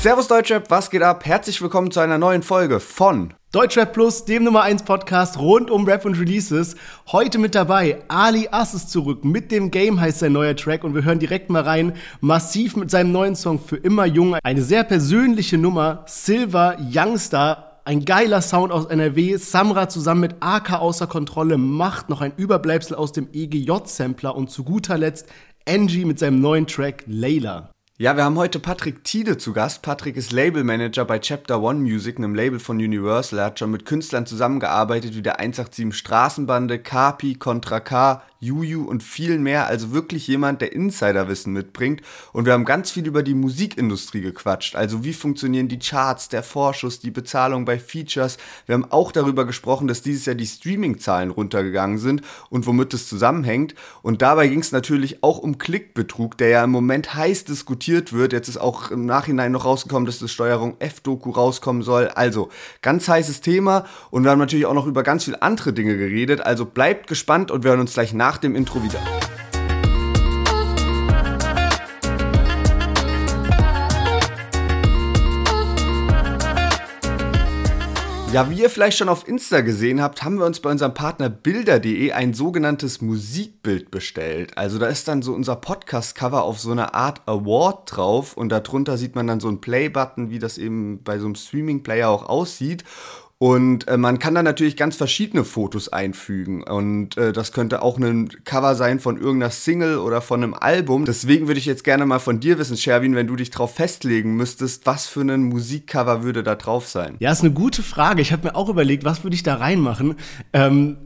Servus Deutschrap, was geht ab? Herzlich willkommen zu einer neuen Folge von Deutschrap Plus, dem Nummer 1 Podcast rund um Rap und Releases. Heute mit dabei, Ali Ass ist zurück. Mit dem Game heißt sein neuer Track und wir hören direkt mal rein. Massiv mit seinem neuen Song Für immer jung. Eine sehr persönliche Nummer. Silver, Youngstar, ein geiler Sound aus NRW. Samra zusammen mit AK außer Kontrolle macht noch ein Überbleibsel aus dem EGJ-Sampler und zu guter Letzt Angie mit seinem neuen Track Layla. Ja, wir haben heute Patrick Tiede zu Gast. Patrick ist Labelmanager bei Chapter One Music, einem Label von Universal. Er hat schon mit Künstlern zusammengearbeitet wie der 187 Straßenbande, Kapi, Contra K, Juju und viel mehr. Also wirklich jemand, der Insiderwissen mitbringt. Und wir haben ganz viel über die Musikindustrie gequatscht. Also wie funktionieren die Charts, der Vorschuss, die Bezahlung bei Features. Wir haben auch darüber gesprochen, dass dieses Jahr die Streaming-Zahlen runtergegangen sind und womit es zusammenhängt. Und dabei ging es natürlich auch um Klickbetrug, der ja im Moment heiß diskutiert wird. Jetzt ist auch im Nachhinein noch rausgekommen, dass das Steuerung F-Doku rauskommen soll. Also ganz heißes Thema. Und wir haben natürlich auch noch über ganz viele andere Dinge geredet. Also bleibt gespannt und wir hören uns gleich nach nach dem Intro wieder. Ja, wie ihr vielleicht schon auf Insta gesehen habt, haben wir uns bei unserem Partner Bilder.de ein sogenanntes Musikbild bestellt. Also da ist dann so unser Podcast-Cover auf so einer Art Award drauf und darunter sieht man dann so einen Play-Button, wie das eben bei so einem Streaming-Player auch aussieht. Und äh, man kann da natürlich ganz verschiedene Fotos einfügen. Und äh, das könnte auch ein Cover sein von irgendeiner Single oder von einem Album. Deswegen würde ich jetzt gerne mal von dir wissen, Sherwin, wenn du dich drauf festlegen müsstest, was für ein Musikcover würde da drauf sein? Ja, ist eine gute Frage. Ich habe mir auch überlegt, was würde ich da reinmachen. Ähm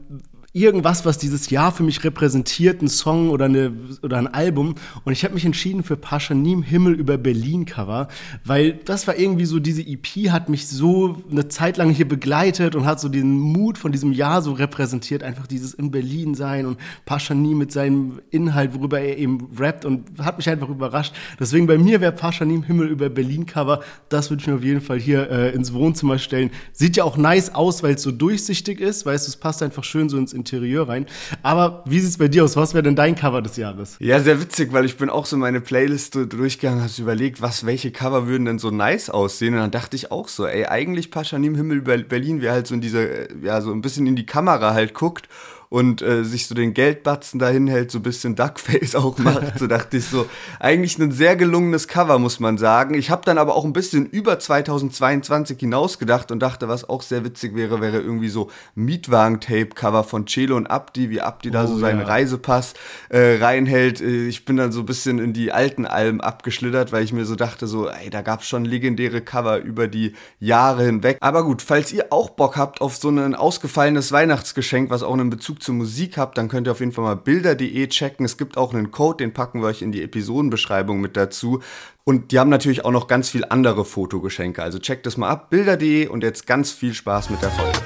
irgendwas, was dieses Jahr für mich repräsentiert, ein Song oder, eine, oder ein Album. Und ich habe mich entschieden für Paschanim Himmel über Berlin Cover, weil das war irgendwie so, diese EP hat mich so eine Zeit lang hier begleitet und hat so den Mut von diesem Jahr so repräsentiert, einfach dieses in Berlin sein und Paschanim mit seinem Inhalt, worüber er eben rappt und hat mich einfach überrascht. Deswegen bei mir wäre Paschanim Himmel über Berlin Cover, das würde ich mir auf jeden Fall hier äh, ins Wohnzimmer stellen. Sieht ja auch nice aus, weil es so durchsichtig ist, weißt du, es passt einfach schön so ins Interieur rein. Aber wie sieht es bei dir aus? Was wäre denn dein Cover des Jahres? Ja, sehr witzig, weil ich bin auch so meine Playlist durchgegangen, habe überlegt, was, welche Cover würden denn so nice aussehen. Und dann dachte ich auch so, ey, eigentlich Paschanim Himmel Berlin wäre halt so in diese, ja, so ein bisschen in die Kamera halt guckt und äh, sich so den Geldbatzen dahin hält, so ein bisschen Duckface auch macht. So dachte ich so, eigentlich ein sehr gelungenes Cover, muss man sagen. Ich habe dann aber auch ein bisschen über 2022 hinausgedacht und dachte, was auch sehr witzig wäre, wäre irgendwie so Mietwagen-Tape-Cover von Celo und Abdi, wie Abdi da oh, so seinen ja. Reisepass äh, reinhält. Äh, ich bin dann so ein bisschen in die alten Alben abgeschlittert, weil ich mir so dachte, so, ey, da gab es schon legendäre Cover über die Jahre hinweg. Aber gut, falls ihr auch Bock habt auf so ein ausgefallenes Weihnachtsgeschenk, was auch einen Bezug zur Musik habt, dann könnt ihr auf jeden Fall mal bilder.de checken. Es gibt auch einen Code, den packen wir euch in die Episodenbeschreibung mit dazu. Und die haben natürlich auch noch ganz viel andere Fotogeschenke. Also checkt das mal ab, bilder.de und jetzt ganz viel Spaß mit der Folge.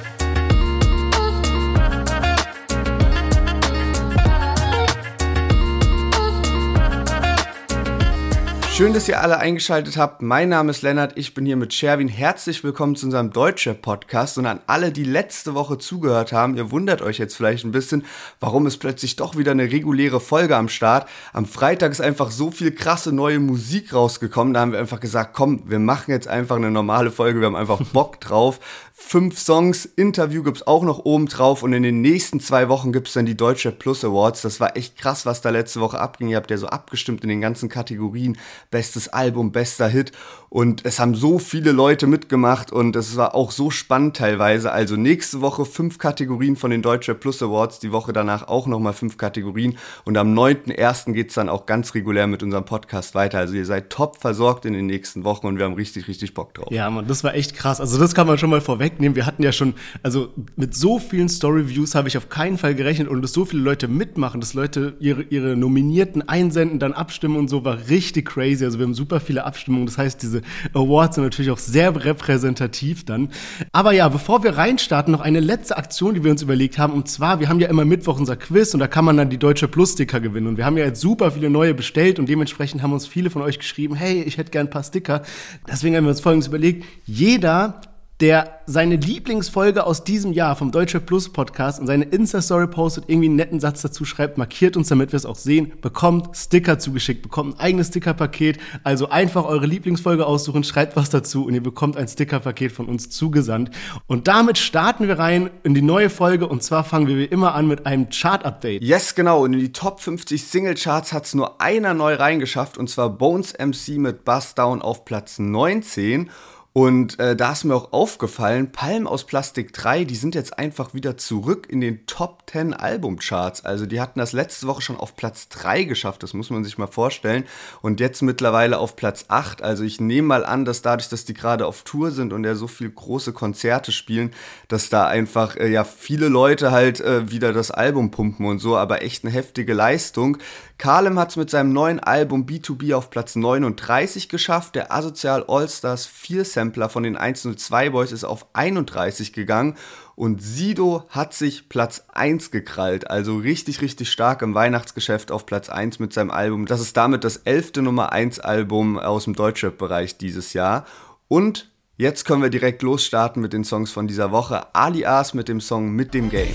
Schön, dass ihr alle eingeschaltet habt. Mein Name ist Lennart, ich bin hier mit Sherwin. Herzlich willkommen zu unserem Deutsche Podcast und an alle, die letzte Woche zugehört haben. Ihr wundert euch jetzt vielleicht ein bisschen, warum ist plötzlich doch wieder eine reguläre Folge am Start. Am Freitag ist einfach so viel krasse neue Musik rausgekommen. Da haben wir einfach gesagt, komm, wir machen jetzt einfach eine normale Folge. Wir haben einfach Bock drauf fünf Songs. Interview gibt's auch noch oben drauf und in den nächsten zwei Wochen gibt's dann die Deutsche Plus Awards. Das war echt krass, was da letzte Woche abging. Ihr habt ja so abgestimmt in den ganzen Kategorien. Bestes Album, bester Hit. Und es haben so viele Leute mitgemacht und es war auch so spannend teilweise. Also nächste Woche fünf Kategorien von den Deutsche Plus Awards, die Woche danach auch nochmal fünf Kategorien. Und am 9.1. geht's dann auch ganz regulär mit unserem Podcast weiter. Also ihr seid top versorgt in den nächsten Wochen und wir haben richtig, richtig Bock drauf. Ja, man, das war echt krass. Also das kann man schon mal vorwegnehmen. Wir hatten ja schon, also mit so vielen Story-Views habe ich auf keinen Fall gerechnet und dass so viele Leute mitmachen, dass Leute ihre, ihre Nominierten einsenden, dann abstimmen und so, war richtig crazy. Also wir haben super viele Abstimmungen. Das heißt, diese Awards sind natürlich auch sehr repräsentativ dann. Aber ja, bevor wir reinstarten, noch eine letzte Aktion, die wir uns überlegt haben. Und zwar, wir haben ja immer Mittwoch unser Quiz und da kann man dann die Deutsche Plus-Sticker gewinnen. Und wir haben ja jetzt super viele neue bestellt und dementsprechend haben uns viele von euch geschrieben, hey, ich hätte gern ein paar Sticker. Deswegen haben wir uns folgendes überlegt. Jeder der seine Lieblingsfolge aus diesem Jahr vom Deutsche Plus Podcast und seine Insta-Story postet, irgendwie einen netten Satz dazu schreibt, markiert uns, damit wir es auch sehen, bekommt Sticker zugeschickt, bekommt ein eigenes Stickerpaket. Also einfach eure Lieblingsfolge aussuchen, schreibt was dazu und ihr bekommt ein Stickerpaket von uns zugesandt. Und damit starten wir rein in die neue Folge und zwar fangen wir wie immer an mit einem Chart-Update. Yes, genau. Und in die Top 50 Single-Charts hat es nur einer neu reingeschafft und zwar Bones MC mit Bust Down auf Platz 19. Und äh, da ist mir auch aufgefallen, Palm aus Plastik 3, die sind jetzt einfach wieder zurück in den Top 10 Albumcharts. Also die hatten das letzte Woche schon auf Platz 3 geschafft, das muss man sich mal vorstellen. Und jetzt mittlerweile auf Platz 8. Also ich nehme mal an, dass dadurch, dass die gerade auf Tour sind und ja so viel große Konzerte spielen, dass da einfach äh, ja viele Leute halt äh, wieder das Album pumpen und so, aber echt eine heftige Leistung. Kalem hat es mit seinem neuen Album B2B auf Platz 39 geschafft. Der Asozial All-Stars 4 Sampler von den 102 Boys ist auf 31 gegangen. Und Sido hat sich Platz 1 gekrallt. Also richtig, richtig stark im Weihnachtsgeschäft auf Platz 1 mit seinem Album. Das ist damit das elfte Nummer 1 Album aus dem Deutschrap-Bereich dieses Jahr. Und jetzt können wir direkt losstarten mit den Songs von dieser Woche. Alias mit dem Song Mit dem Game.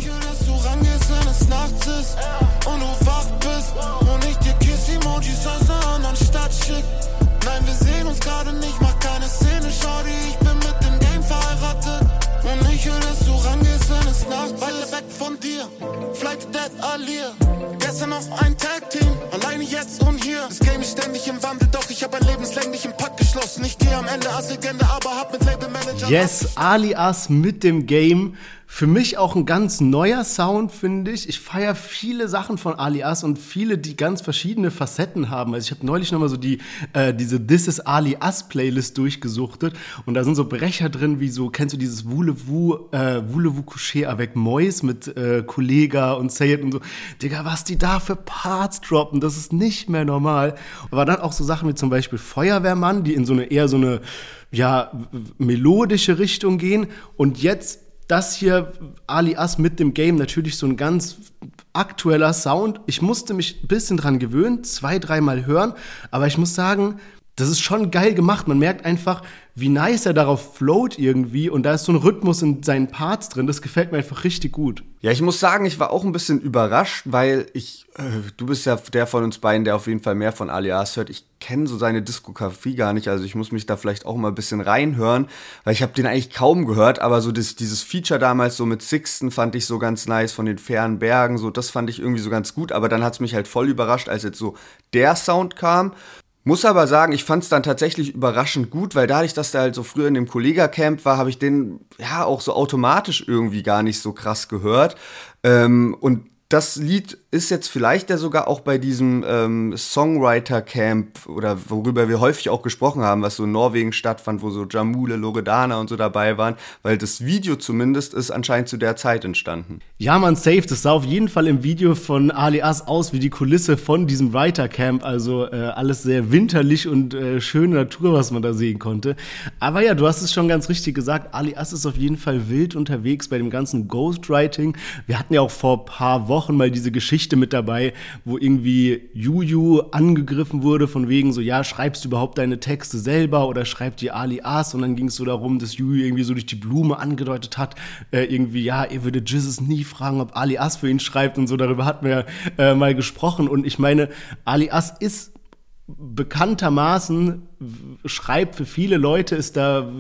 Von dir. Flight Dead Alir. Gestern noch ein Tag Team. Alleine jetzt und hier. Das Game ist ständig im Wandel, doch ich hab ein lebenslänglichen Pakt geschlossen. Ich gehe am Ende als Legende, aber hab mit Label Manager. Yes, Alias mit dem Game. Für mich auch ein ganz neuer Sound, finde ich. Ich feiere viele Sachen von Alias und viele, die ganz verschiedene Facetten haben. Also ich habe neulich nochmal so die, äh, diese This is Alias Playlist durchgesuchtet und da sind so Brecher drin, wie so, kennst du dieses Voulez-vous, äh, Voulez-vous coucher avec Mois mit äh, Kollega und Sayed und so. Digga, was die da für Parts droppen, das ist nicht mehr normal. Aber dann auch so Sachen wie zum Beispiel Feuerwehrmann, die in so eine eher so eine, ja, melodische Richtung gehen und jetzt das hier, alias mit dem Game, natürlich so ein ganz aktueller Sound. Ich musste mich ein bisschen dran gewöhnen, zwei, dreimal hören, aber ich muss sagen, das ist schon geil gemacht. Man merkt einfach, wie nice er darauf float irgendwie und da ist so ein Rhythmus in seinen Parts drin. Das gefällt mir einfach richtig gut. Ja, ich muss sagen, ich war auch ein bisschen überrascht, weil ich, äh, du bist ja der von uns beiden, der auf jeden Fall mehr von Alias hört. Ich kenne so seine Diskografie gar nicht, also ich muss mich da vielleicht auch mal ein bisschen reinhören, weil ich habe den eigentlich kaum gehört, aber so das, dieses Feature damals so mit Sixten fand ich so ganz nice von den fernen Bergen, so das fand ich irgendwie so ganz gut, aber dann hat es mich halt voll überrascht, als jetzt so der Sound kam muss aber sagen, ich fand es dann tatsächlich überraschend gut, weil dadurch, dass der halt so früher in dem Kollega-Camp war, habe ich den ja auch so automatisch irgendwie gar nicht so krass gehört. Ähm, und das Lied ist jetzt vielleicht ja sogar auch bei diesem ähm, Songwriter-Camp oder worüber wir häufig auch gesprochen haben, was so in Norwegen stattfand, wo so Jamule, Loredana und so dabei waren, weil das Video zumindest ist anscheinend zu der Zeit entstanden. Ja, man, safe. Das sah auf jeden Fall im Video von Alias aus wie die Kulisse von diesem Writer-Camp. Also äh, alles sehr winterlich und äh, schöne Natur, was man da sehen konnte. Aber ja, du hast es schon ganz richtig gesagt. Alias ist auf jeden Fall wild unterwegs bei dem ganzen Ghostwriting. Wir hatten ja auch vor ein paar Wochen mal diese Geschichte Geschichte mit dabei, wo irgendwie Juju angegriffen wurde, von wegen so, ja, schreibst du überhaupt deine Texte selber oder schreibt die Ali As? Und dann ging es so darum, dass Juju irgendwie so durch die Blume angedeutet hat, äh, irgendwie, ja, ihr würdet Jesus nie fragen, ob Ali As für ihn schreibt und so, darüber hatten wir äh, mal gesprochen. Und ich meine, Ali As ist bekanntermaßen schreibt für viele Leute, ist da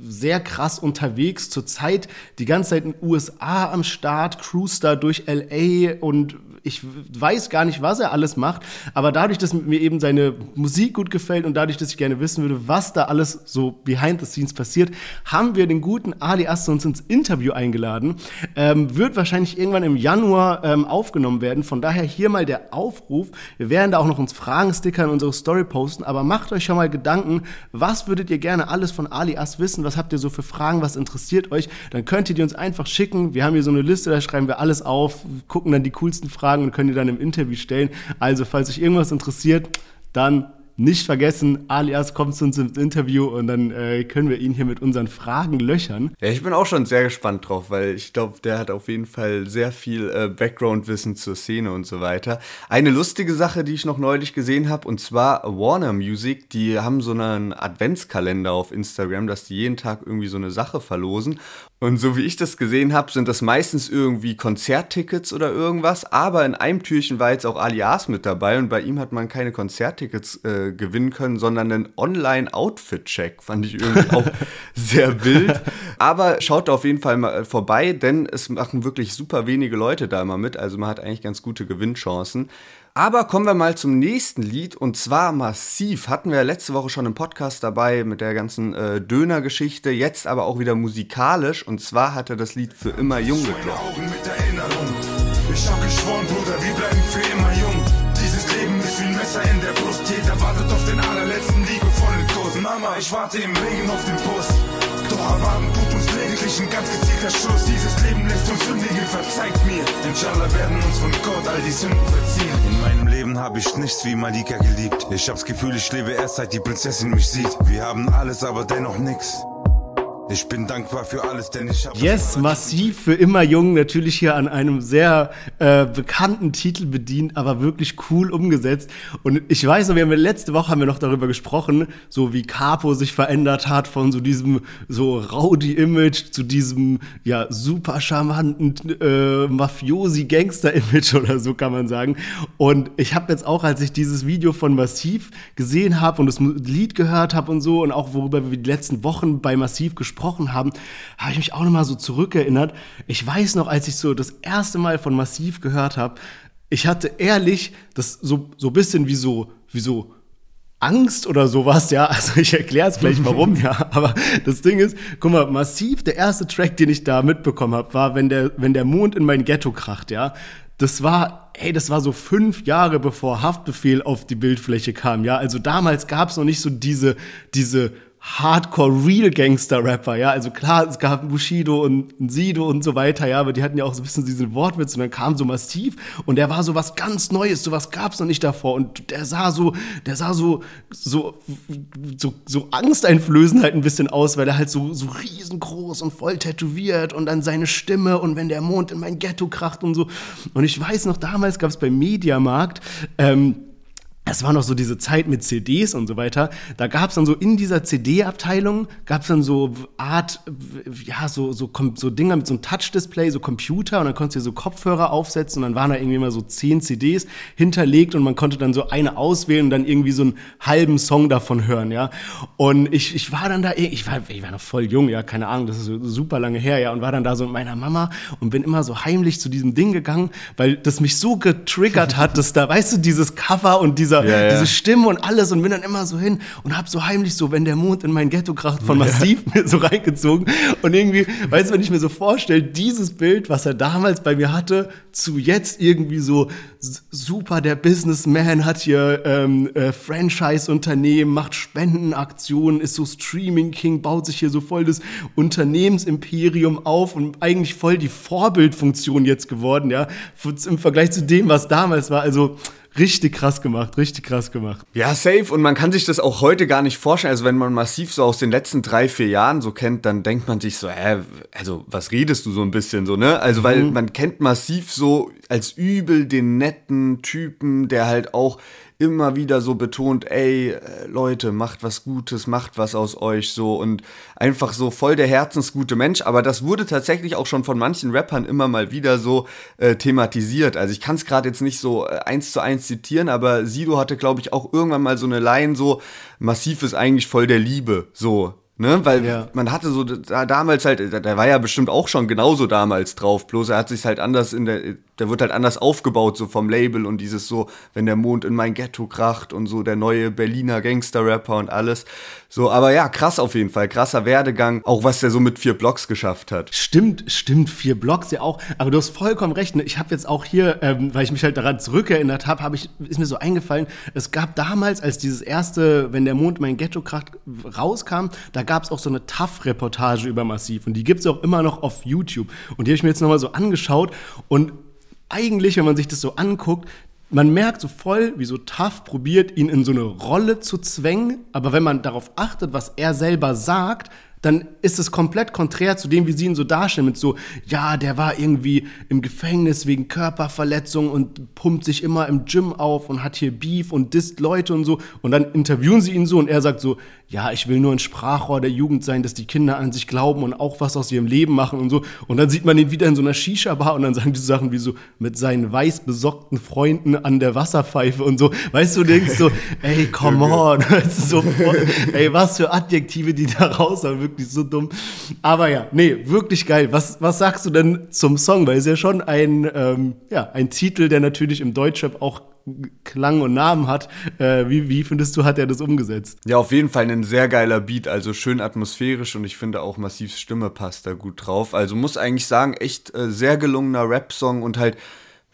sehr krass unterwegs. Zurzeit die ganze Zeit in den USA am Start, cruise da durch LA und ich weiß gar nicht, was er alles macht, aber dadurch, dass mir eben seine Musik gut gefällt und dadurch, dass ich gerne wissen würde, was da alles so behind the scenes passiert, haben wir den guten Ali Aster uns ins Interview eingeladen. Ähm, wird wahrscheinlich irgendwann im Januar ähm, aufgenommen werden. Von daher hier mal der Aufruf. Wir werden da auch noch uns Fragensticker in unsere Story posten, aber macht euch schon mal Gedanken, was würdet ihr gerne alles von Ali As wissen? Was habt ihr so für Fragen? Was interessiert euch? Dann könnt ihr die uns einfach schicken. Wir haben hier so eine Liste, da schreiben wir alles auf, gucken dann die coolsten Fragen und können die dann im Interview stellen. Also, falls euch irgendwas interessiert, dann nicht vergessen, alias kommt zu uns ins Interview und dann äh, können wir ihn hier mit unseren Fragen löchern. Ja, ich bin auch schon sehr gespannt drauf, weil ich glaube, der hat auf jeden Fall sehr viel äh, Background-Wissen zur Szene und so weiter. Eine lustige Sache, die ich noch neulich gesehen habe, und zwar Warner Music, die haben so einen Adventskalender auf Instagram, dass die jeden Tag irgendwie so eine Sache verlosen. Und so wie ich das gesehen habe, sind das meistens irgendwie Konzerttickets oder irgendwas. Aber in einem Türchen war jetzt auch Alias mit dabei und bei ihm hat man keine Konzerttickets äh, gewinnen können, sondern einen Online-Outfit-Check. Fand ich irgendwie auch sehr wild. Aber schaut auf jeden Fall mal vorbei, denn es machen wirklich super wenige Leute da immer mit. Also man hat eigentlich ganz gute Gewinnchancen. Aber kommen wir mal zum nächsten Lied und zwar Massiv. Hatten wir letzte Woche schon im Podcast dabei mit der ganzen äh, Döner-Geschichte, jetzt aber auch wieder musikalisch und zwar hat er das Lied für immer jung gedroppt. Ich hab geschworen, Bruder, wir bleiben für immer jung. Dieses Leben ist wie ein Messer in der Brust. Jeder wartet auf den allerletzten liebevollen Kurs. Mama, ich warte im Regen auf den Bus. Doch erwarten tut lediglich ein ganz gezielter Schuss. Dieses Leben lässt uns sündigen, verzeiht mir. Inshallah werden uns von Gott all die Sünden verziehen. In meinem Leben habe ich nichts wie Malika geliebt. Ich hab's Gefühl, ich lebe erst seit die Prinzessin mich sieht. Wir haben alles, aber dennoch nix. Ich bin dankbar für alles, denn ich habe. Yes, massiv für immer jung, natürlich hier an einem sehr äh, bekannten Titel bedient, aber wirklich cool umgesetzt. Und ich weiß noch, wir haben letzte Woche haben wir noch darüber gesprochen, so wie Capo sich verändert hat von so diesem so Rowdy-Image zu diesem ja super charmanten äh, Mafiosi-Gangster-Image oder so kann man sagen. Und ich habe jetzt auch, als ich dieses Video von Massiv gesehen habe und das Lied gehört habe und so und auch worüber wir die letzten Wochen bei Massiv gesprochen gesprochen haben, habe ich mich auch nochmal so zurückerinnert. Ich weiß noch, als ich so das erste Mal von Massiv gehört habe, ich hatte ehrlich das so, so bisschen wie so, wie so Angst oder sowas, ja. Also ich erkläre es gleich warum, ja. Aber das Ding ist, guck mal, massiv, der erste Track, den ich da mitbekommen habe, war, wenn der, wenn der Mond in mein Ghetto kracht, ja. Das war, hey, das war so fünf Jahre bevor Haftbefehl auf die Bildfläche kam, ja. Also damals gab es noch nicht so diese, diese Hardcore-Real-Gangster-Rapper, ja. Also klar, es gab Bushido und Sido und so weiter, ja, aber die hatten ja auch so ein bisschen diesen Wortwitz und dann kam so massiv und der war so was ganz Neues, so was gab's noch nicht davor und der sah so, der sah so, so, so, so angsteinflößend halt ein bisschen aus, weil er halt so, so riesengroß und voll tätowiert und dann seine Stimme und wenn der Mond in mein Ghetto kracht und so. Und ich weiß noch, damals gab's beim Mediamarkt, ähm, es war noch so diese Zeit mit CDs und so weiter. Da gab es dann so in dieser CD-Abteilung gab es dann so Art, ja, so, so, so Dinger mit so einem Touch-Display, so Computer. Und dann konntest du so Kopfhörer aufsetzen. Und dann waren da irgendwie immer so zehn CDs hinterlegt. Und man konnte dann so eine auswählen und dann irgendwie so einen halben Song davon hören, ja. Und ich, ich war dann da, ich war, ich war noch voll jung, ja, keine Ahnung, das ist super lange her, ja, und war dann da so mit meiner Mama und bin immer so heimlich zu diesem Ding gegangen, weil das mich so getriggert hat, dass da, weißt du, dieses Cover und dieser dieser, ja, ja. diese Stimme und alles und bin dann immer so hin und hab so heimlich so, wenn der Mond in mein Ghetto kracht, von Massiv ja. mir so reingezogen und irgendwie, weißt du, wenn ich mir so vorstelle, dieses Bild, was er damals bei mir hatte, zu jetzt irgendwie so super, der Businessman hat hier ähm, äh, Franchise-Unternehmen, macht Spendenaktionen, ist so Streaming-King, baut sich hier so voll das Unternehmensimperium auf und eigentlich voll die Vorbildfunktion jetzt geworden, ja, im Vergleich zu dem, was damals war. Also Richtig krass gemacht, richtig krass gemacht. Ja, safe. Und man kann sich das auch heute gar nicht vorstellen. Also wenn man massiv so aus den letzten drei, vier Jahren so kennt, dann denkt man sich so, hä, also was redest du so ein bisschen so, ne? Also weil mhm. man kennt massiv so als übel den netten Typen, der halt auch immer wieder so betont, ey, äh, Leute, macht was Gutes, macht was aus euch so und einfach so voll der herzensgute Mensch. Aber das wurde tatsächlich auch schon von manchen Rappern immer mal wieder so äh, thematisiert. Also ich kann es gerade jetzt nicht so äh, eins zu eins zitieren, aber Sido hatte, glaube ich, auch irgendwann mal so eine Line so, massiv ist eigentlich voll der Liebe, so. Ne, weil ja. man hatte so da, damals halt, der war ja bestimmt auch schon genauso damals drauf, bloß er hat sich halt anders in der, der wird halt anders aufgebaut, so vom Label und dieses so, wenn der Mond in mein Ghetto kracht und so der neue Berliner Gangster-Rapper und alles. So, aber ja, krass auf jeden Fall, krasser Werdegang, auch was der so mit vier Blocks geschafft hat. Stimmt, stimmt, vier Blocks ja auch. Aber du hast vollkommen recht. Ne? Ich habe jetzt auch hier, ähm, weil ich mich halt daran zurückerinnert habe, ich ist mir so eingefallen. Es gab damals, als dieses erste, wenn der Mond in mein Ghetto kracht, rauskam, da gab es auch so eine Tough-Reportage über Massiv und die gibt es auch immer noch auf YouTube. Und die habe ich mir jetzt nochmal so angeschaut und eigentlich, wenn man sich das so anguckt, man merkt so voll, wie so Tough probiert, ihn in so eine Rolle zu zwängen, aber wenn man darauf achtet, was er selber sagt, dann ist es komplett konträr zu dem, wie sie ihn so darstellen, mit so, ja, der war irgendwie im Gefängnis wegen Körperverletzung und pumpt sich immer im Gym auf und hat hier Beef und disst Leute und so. Und dann interviewen sie ihn so und er sagt so, ja, ich will nur ein Sprachrohr der Jugend sein, dass die Kinder an sich glauben und auch was aus ihrem Leben machen und so. Und dann sieht man ihn wieder in so einer Shisha-Bar und dann sagen die so Sachen wie so mit seinen weiß besockten Freunden an der Wasserpfeife und so. Weißt du, du denkst so, ey, come on. Weißt du, so, ey, was für Adjektive die da raus haben, wirklich so dumm. Aber ja, nee, wirklich geil. Was, was sagst du denn zum Song? Weil es ja schon ein, ähm, ja, ein Titel, der natürlich im Deutschrap auch Klang und Namen hat. Äh, wie, wie findest du, hat er das umgesetzt? Ja, auf jeden Fall ein sehr geiler Beat, also schön atmosphärisch und ich finde auch Massivs Stimme passt da gut drauf. Also muss eigentlich sagen, echt äh, sehr gelungener Rap-Song und halt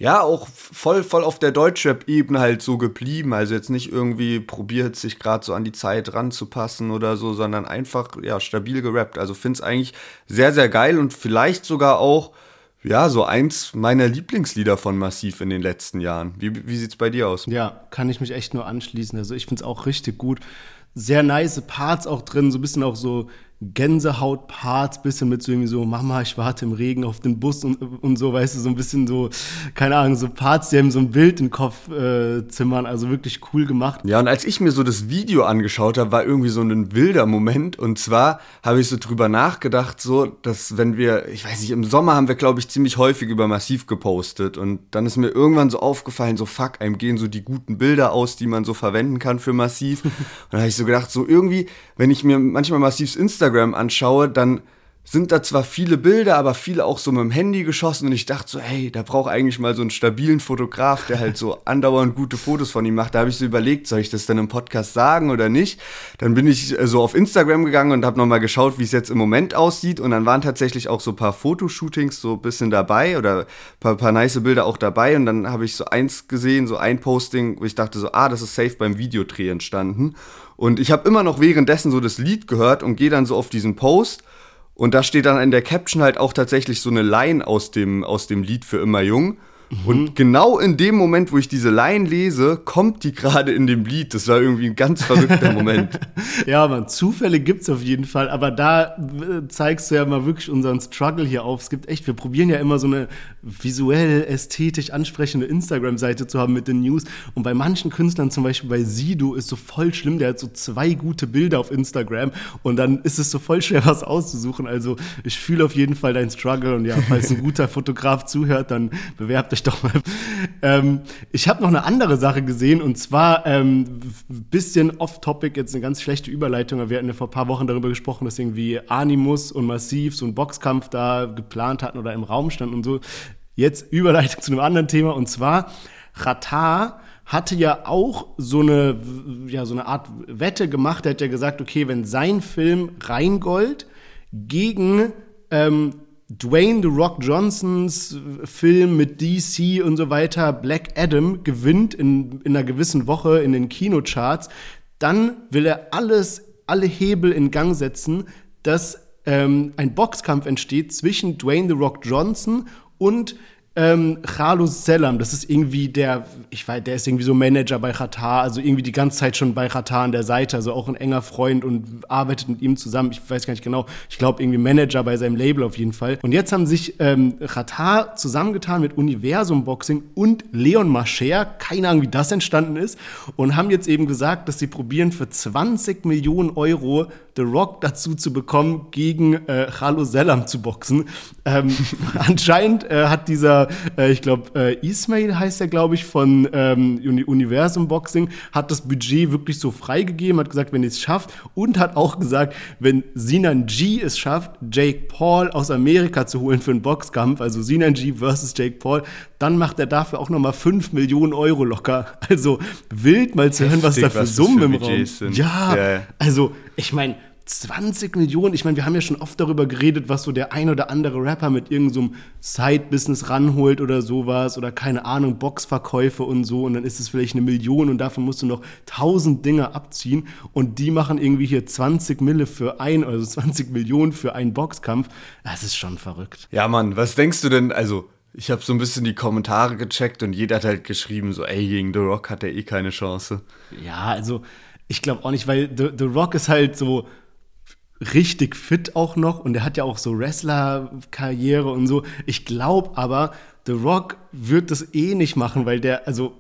ja, auch voll, voll auf der Deutschrap-Ebene halt so geblieben. Also jetzt nicht irgendwie probiert, sich gerade so an die Zeit ranzupassen oder so, sondern einfach, ja, stabil gerappt. Also finde es eigentlich sehr, sehr geil und vielleicht sogar auch ja, so eins meiner Lieblingslieder von Massiv in den letzten Jahren. Wie, wie sieht's bei dir aus? Ja, kann ich mich echt nur anschließen. Also ich finde es auch richtig gut. Sehr nice Parts auch drin, so ein bisschen auch so Gänsehaut-Parts, bisschen mit so irgendwie so, Mama, ich warte im Regen auf den Bus und, und so, weißt du, so ein bisschen so, keine Ahnung, so Parts, die haben so ein Bild im Kopf äh, zimmern, also wirklich cool gemacht. Ja, und als ich mir so das Video angeschaut habe, war irgendwie so ein wilder Moment und zwar habe ich so drüber nachgedacht, so, dass wenn wir, ich weiß nicht, im Sommer haben wir, glaube ich, ziemlich häufig über Massiv gepostet und dann ist mir irgendwann so aufgefallen, so fuck, einem gehen so die guten Bilder aus, die man so verwenden kann für Massiv. und dann habe ich so gedacht, so irgendwie, wenn ich mir manchmal Massivs Instagram Instagram anschaue, dann sind da zwar viele Bilder, aber viele auch so mit dem Handy geschossen und ich dachte so, hey, da braucht eigentlich mal so einen stabilen Fotograf, der halt so andauernd gute Fotos von ihm macht. Da habe ich so überlegt, soll ich das denn im Podcast sagen oder nicht? Dann bin ich äh, so auf Instagram gegangen und habe nochmal geschaut, wie es jetzt im Moment aussieht und dann waren tatsächlich auch so ein paar Fotoshootings so ein bisschen dabei oder ein paar, paar nice Bilder auch dabei und dann habe ich so eins gesehen, so ein Posting, wo ich dachte so, ah, das ist safe beim Videodreh entstanden und ich habe immer noch währenddessen so das Lied gehört und gehe dann so auf diesen Post und da steht dann in der Caption halt auch tatsächlich so eine Line aus dem, aus dem Lied für immer jung. Mhm. Und genau in dem Moment, wo ich diese Line lese, kommt die gerade in dem Lied. Das war irgendwie ein ganz verrückter Moment. ja, man, Zufälle gibt es auf jeden Fall, aber da äh, zeigst du ja mal wirklich unseren Struggle hier auf. Es gibt echt, wir probieren ja immer so eine visuell, ästhetisch ansprechende Instagram-Seite zu haben mit den News. Und bei manchen Künstlern, zum Beispiel bei Sido, ist so voll schlimm, der hat so zwei gute Bilder auf Instagram und dann ist es so voll schwer, was auszusuchen. Also ich fühle auf jeden Fall deinen Struggle und ja, falls ein guter Fotograf zuhört, dann bewerbt euch ich doch mal. Ähm, ich habe noch eine andere Sache gesehen und zwar ähm, bisschen off-topic, jetzt eine ganz schlechte Überleitung, wir hatten ja vor ein paar Wochen darüber gesprochen, dass irgendwie Animus und Massiv so einen Boxkampf da geplant hatten oder im Raum standen und so. Jetzt Überleitung zu einem anderen Thema und zwar Ratar hatte ja auch so eine, ja, so eine Art Wette gemacht. Er hat ja gesagt, okay, wenn sein Film Rheingold gegen ähm, Dwayne The Rock Johnsons Film mit DC und so weiter, Black Adam, gewinnt in, in einer gewissen Woche in den Kinocharts, dann will er alles, alle Hebel in Gang setzen, dass ähm, ein Boxkampf entsteht zwischen Dwayne The Rock Johnson und ähm, Carlos Selam, das ist irgendwie der, ich weiß, der ist irgendwie so Manager bei Qatar, also irgendwie die ganze Zeit schon bei Qatar an der Seite, also auch ein enger Freund und arbeitet mit ihm zusammen. Ich weiß gar nicht genau, ich glaube irgendwie Manager bei seinem Label auf jeden Fall. Und jetzt haben sich ähm, Qatar zusammengetan mit Universum Boxing und Leon Mascher, keine Ahnung, wie das entstanden ist, und haben jetzt eben gesagt, dass sie probieren für 20 Millionen Euro The Rock dazu zu bekommen, gegen äh, Carlos Selam zu boxen. Ähm, anscheinend äh, hat dieser äh, ich glaube, äh, Ismail heißt er, glaube ich, von ähm, Universum Boxing, hat das Budget wirklich so freigegeben, hat gesagt, wenn ihr es schafft und hat auch gesagt, wenn Sinan G es schafft, Jake Paul aus Amerika zu holen für einen Boxkampf, also Sinan G versus Jake Paul, dann macht er dafür auch nochmal 5 Millionen Euro locker. Also wild mal zu hören, was da für Summen im Raum sind. Ja, yeah. also ich meine, 20 Millionen. Ich meine, wir haben ja schon oft darüber geredet, was so der ein oder andere Rapper mit irgendeinem so Side-Business ranholt oder sowas oder keine Ahnung, Boxverkäufe und so und dann ist es vielleicht eine Million und davon musst du noch 1000 Dinge abziehen und die machen irgendwie hier 20 Mille für ein, also 20 Millionen für einen Boxkampf. Das ist schon verrückt. Ja, Mann, was denkst du denn, also Ich habe so ein bisschen die Kommentare gecheckt und jeder hat halt geschrieben, so, ey, gegen The Rock hat er eh keine Chance. Ja, also ich glaube auch nicht, weil The, The Rock ist halt so richtig fit auch noch und er hat ja auch so Wrestler-Karriere und so. Ich glaube aber, The Rock wird das eh nicht machen, weil der, also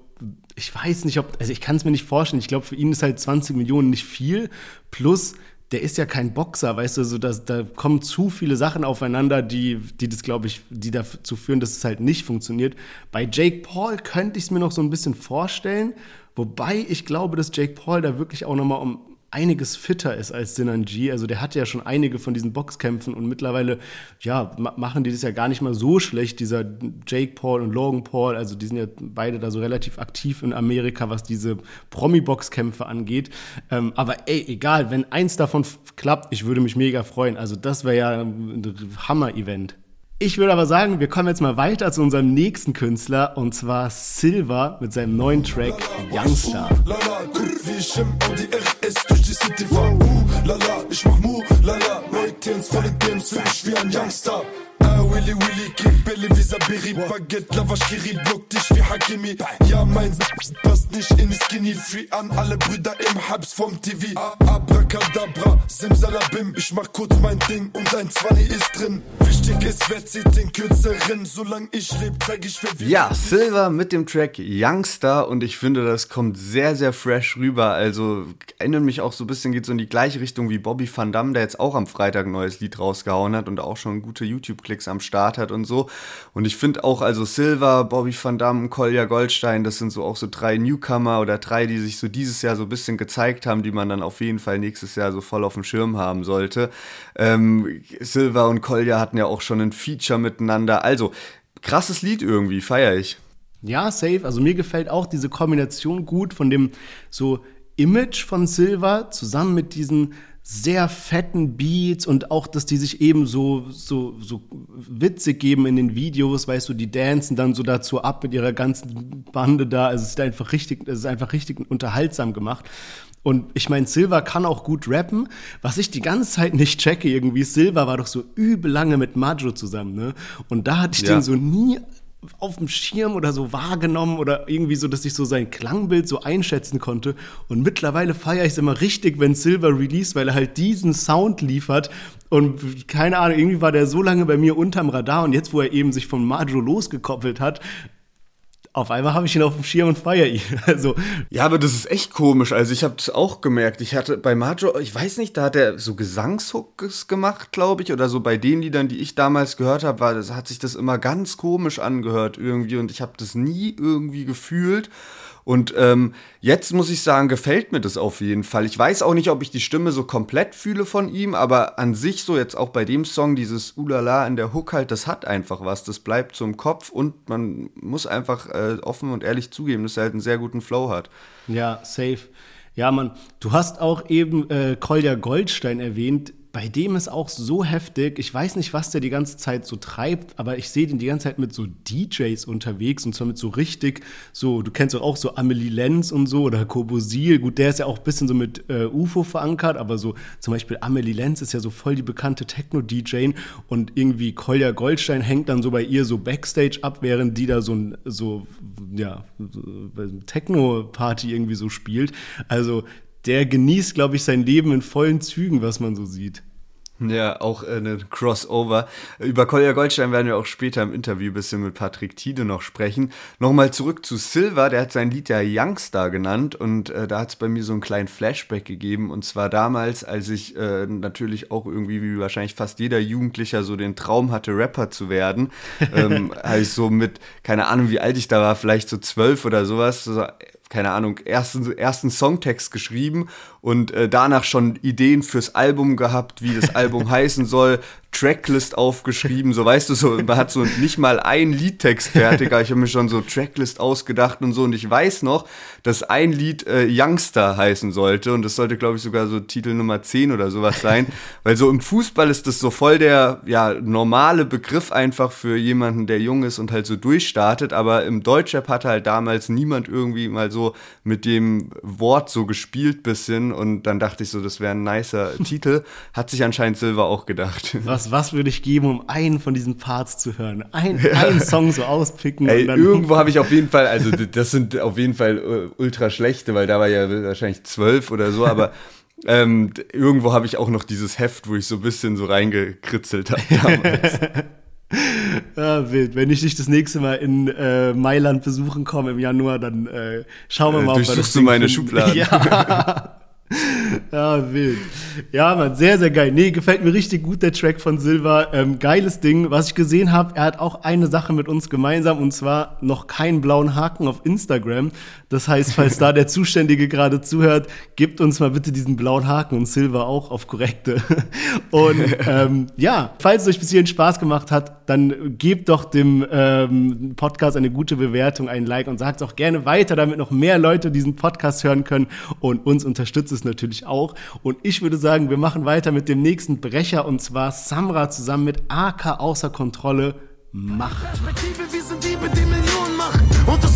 ich weiß nicht, ob, also ich kann es mir nicht vorstellen. Ich glaube, für ihn ist halt 20 Millionen nicht viel. Plus, der ist ja kein Boxer, weißt du, so dass, da kommen zu viele Sachen aufeinander, die, die das, glaube ich, die dazu führen, dass es halt nicht funktioniert. Bei Jake Paul könnte ich es mir noch so ein bisschen vorstellen, wobei ich glaube, dass Jake Paul da wirklich auch nochmal um einiges fitter ist als Sinanji. Also der hat ja schon einige von diesen Boxkämpfen und mittlerweile, ja, machen die das ja gar nicht mal so schlecht, dieser Jake Paul und Logan Paul. Also die sind ja beide da so relativ aktiv in Amerika, was diese Promi-Boxkämpfe angeht. Ähm, aber ey, egal, wenn eins davon klappt, ich würde mich mega freuen. Also das wäre ja ein Hammer-Event. Ich würde aber sagen, wir kommen jetzt mal weiter zu unserem nächsten Künstler und zwar Silver mit seinem neuen Track Youngster. Lala, ich mach Mu, lala, neue Teams, volle Games, fühl ich wie ein Youngster. Willy Willy, Kick, Bälle wie Sabiri, Baguette, Lavashkiri, block dich wie Hakimi. Ja, mein passt nicht in Skinny, free an alle Brüder im Hubs vom TV. Abracadabra, Simsalabim, ich mach kurz mein Ding und ein Zwanni ist drin. Wichtig ist, wer zieht den Kürzeren, solange ich lebe, zeig ich für Ja, Silver mit dem Track Youngster und ich finde, das kommt sehr, sehr fresh rüber. Also erinnert mich auch so ein bisschen, geht so in die gleiche Richtung wie Bobby Van Damme, der jetzt auch am Freitag ein neues Lied rausgehauen hat und auch schon gute YouTube-Klicks am Start hat und so. Und ich finde auch, also Silver, Bobby Van Damme, Kolja Goldstein, das sind so auch so drei Newcomer oder drei, die sich so dieses Jahr so ein bisschen gezeigt haben, die man dann auf jeden Fall nächstes Jahr so voll auf dem Schirm haben sollte. Ähm, Silver und Kolja hatten ja auch schon ein Feature miteinander. Also, krasses Lied irgendwie, feiere ich. Ja, safe. Also mir gefällt auch diese Kombination gut von dem so Image von Silver zusammen mit diesen sehr fetten Beats und auch, dass die sich eben so, so, so witzig geben in den Videos, weißt du, die dancen dann so dazu ab mit ihrer ganzen Bande da. Also es ist einfach richtig, es ist einfach richtig unterhaltsam gemacht. Und ich meine, Silver kann auch gut rappen. Was ich die ganze Zeit nicht checke irgendwie, Silver war doch so übel lange mit Majo zusammen, ne? Und da hatte ich ja. den so nie auf dem Schirm oder so wahrgenommen oder irgendwie so, dass ich so sein Klangbild so einschätzen konnte. Und mittlerweile feiere ich es immer richtig, wenn Silver release, weil er halt diesen Sound liefert. Und keine Ahnung, irgendwie war der so lange bei mir unterm Radar und jetzt, wo er eben sich von Majo losgekoppelt hat, auf einmal habe ich ihn auf dem Schirm und feiere ihn. Also, ja, aber das ist echt komisch. Also ich habe es auch gemerkt. Ich hatte bei Majo, ich weiß nicht, da hat er so Gesangshooks gemacht, glaube ich, oder so bei den Liedern, die ich damals gehört habe, hat sich das immer ganz komisch angehört irgendwie und ich habe das nie irgendwie gefühlt. Und ähm, jetzt muss ich sagen, gefällt mir das auf jeden Fall. Ich weiß auch nicht, ob ich die Stimme so komplett fühle von ihm, aber an sich so jetzt auch bei dem Song, dieses Ulala in der Hook halt, das hat einfach was. Das bleibt zum Kopf und man muss einfach äh, offen und ehrlich zugeben, dass er halt einen sehr guten Flow hat. Ja, safe. Ja, Mann, du hast auch eben äh, Kolja Goldstein erwähnt bei dem ist auch so heftig. Ich weiß nicht, was der die ganze Zeit so treibt, aber ich sehe den die ganze Zeit mit so DJs unterwegs und zwar mit so richtig, so, du kennst doch auch so Amelie Lenz und so oder Kobosil. Gut, der ist ja auch ein bisschen so mit äh, UFO verankert, aber so zum Beispiel Amelie Lenz ist ja so voll die bekannte Techno-DJ und irgendwie Kolja Goldstein hängt dann so bei ihr so Backstage ab, während die da so ein, so, ja, so Techno-Party irgendwie so spielt. Also der genießt, glaube ich, sein Leben in vollen Zügen, was man so sieht. Ja, auch äh, ein Crossover. Über Kolja Goldstein werden wir auch später im Interview ein bisschen mit Patrick Tide noch sprechen. Nochmal zurück zu Silver, der hat sein Lied ja Youngstar genannt und äh, da hat es bei mir so einen kleinen Flashback gegeben. Und zwar damals, als ich äh, natürlich auch irgendwie, wie wahrscheinlich fast jeder Jugendlicher, so den Traum hatte, Rapper zu werden. ähm, habe ich so mit, keine Ahnung, wie alt ich da war, vielleicht so zwölf oder sowas, so, keine Ahnung, ersten, ersten Songtext geschrieben und äh, danach schon Ideen fürs Album gehabt, wie das Album heißen soll, Tracklist aufgeschrieben, so weißt du, so, man hat so nicht mal einen Liedtext fertig, aber ich habe mir schon so Tracklist ausgedacht und so. Und ich weiß noch, dass ein Lied äh, Youngster heißen sollte. Und das sollte, glaube ich, sogar so Titel Nummer 10 oder sowas sein, weil so im Fußball ist das so voll der, ja, normale Begriff einfach für jemanden, der jung ist und halt so durchstartet, aber im Deutschrap hatte halt damals niemand irgendwie mal so mit dem Wort so gespielt bisschen. Und dann dachte ich so, das wäre ein nicer Titel, hat sich anscheinend Silver auch gedacht. Was was, was würde ich geben, um einen von diesen Parts zu hören? Ein, ja. Einen Song so auspicken. Ey, irgendwo habe ich auf jeden Fall, also das sind auf jeden Fall uh, ultra schlechte, weil da war ja wahrscheinlich zwölf oder so, aber ähm, irgendwo habe ich auch noch dieses Heft, wo ich so ein bisschen so reingekritzelt habe damals. Ja, wild. Wenn ich dich das nächste Mal in äh, Mailand besuchen komme im Januar, dann äh, schauen wir äh, mal, äh, ob wir das du meine Schublade. Ja. ja, wild. Ja, man, sehr, sehr geil. Nee, gefällt mir richtig gut, der Track von Silva. Ähm, geiles Ding. Was ich gesehen habe, er hat auch eine Sache mit uns gemeinsam und zwar noch keinen blauen Haken auf Instagram. Das heißt, falls da der Zuständige gerade zuhört, gebt uns mal bitte diesen blauen Haken und Silva auch auf korrekte. Und ähm, ja, falls es euch bis hierhin Spaß gemacht hat, dann gebt doch dem ähm, Podcast eine gute Bewertung, einen Like und sagt es auch gerne weiter, damit noch mehr Leute diesen Podcast hören können und uns unterstützt es natürlich auch. Und ich würde sagen, wir machen weiter mit dem nächsten Brecher und zwar Samra zusammen mit AK außer Kontrolle. Macht. Perspektive, wir sind die, die Millionen machen und das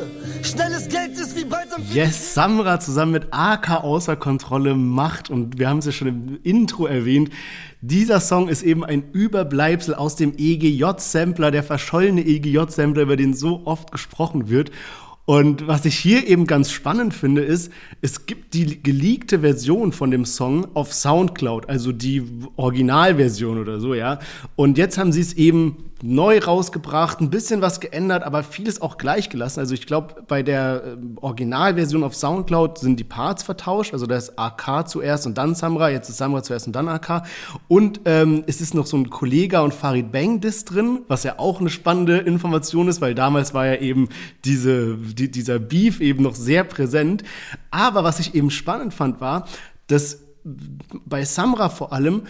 sind Strafbacken. Yes, Samra zusammen mit AK außer Kontrolle macht und wir haben es ja schon im Intro erwähnt. Dieser Song ist eben ein Überbleibsel aus dem EGJ-Sampler, der verschollene EGJ-Sampler, über den so oft gesprochen wird. Und was ich hier eben ganz spannend finde, ist, es gibt die geleakte Version von dem Song auf Soundcloud, also die Originalversion oder so, ja. Und jetzt haben sie es eben neu rausgebracht, ein bisschen was geändert, aber vieles auch gleich gelassen. Also ich glaube, bei der äh, Originalversion auf Soundcloud sind die Parts vertauscht. Also da ist AK zuerst und dann Samra, jetzt ist Samra zuerst und dann AK. Und ähm, es ist noch so ein Kollega und Farid Bang Diss drin, was ja auch eine spannende Information ist, weil damals war ja eben diese, die, dieser Beef eben noch sehr präsent. Aber was ich eben spannend fand, war, dass bei Samra vor allem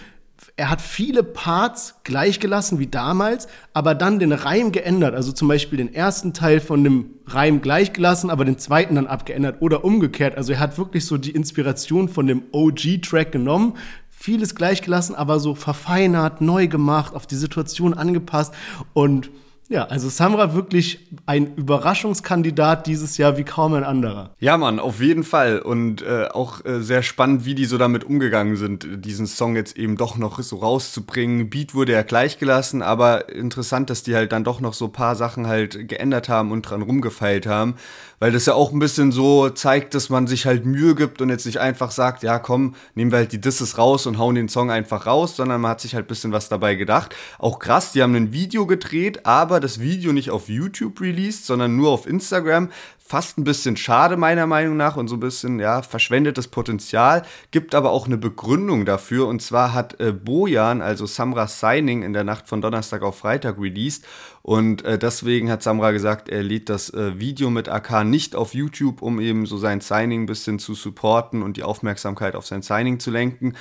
er hat viele Parts gleichgelassen wie damals, aber dann den Reim geändert. Also zum Beispiel den ersten Teil von dem Reim gleichgelassen, aber den zweiten dann abgeändert oder umgekehrt. Also er hat wirklich so die Inspiration von dem OG-Track genommen, vieles gleichgelassen, aber so verfeinert, neu gemacht, auf die Situation angepasst und ja, also Samra wirklich ein Überraschungskandidat dieses Jahr wie kaum ein anderer. Ja, Mann, auf jeden Fall. Und äh, auch äh, sehr spannend, wie die so damit umgegangen sind, diesen Song jetzt eben doch noch so rauszubringen. Beat wurde ja gleich gelassen, aber interessant, dass die halt dann doch noch so paar Sachen halt geändert haben und dran rumgefeilt haben weil das ja auch ein bisschen so zeigt, dass man sich halt Mühe gibt und jetzt nicht einfach sagt, ja komm, nehmen wir halt die Disses raus und hauen den Song einfach raus, sondern man hat sich halt ein bisschen was dabei gedacht. Auch krass, die haben ein Video gedreht, aber das Video nicht auf YouTube released, sondern nur auf Instagram fast ein bisschen schade meiner Meinung nach und so ein bisschen ja verschwendetes Potenzial, gibt aber auch eine Begründung dafür. Und zwar hat äh, Bojan, also Samras Signing in der Nacht von Donnerstag auf Freitag released. Und äh, deswegen hat Samra gesagt, er lädt das äh, Video mit AK nicht auf YouTube, um eben so sein Signing ein bisschen zu supporten und die Aufmerksamkeit auf sein Signing zu lenken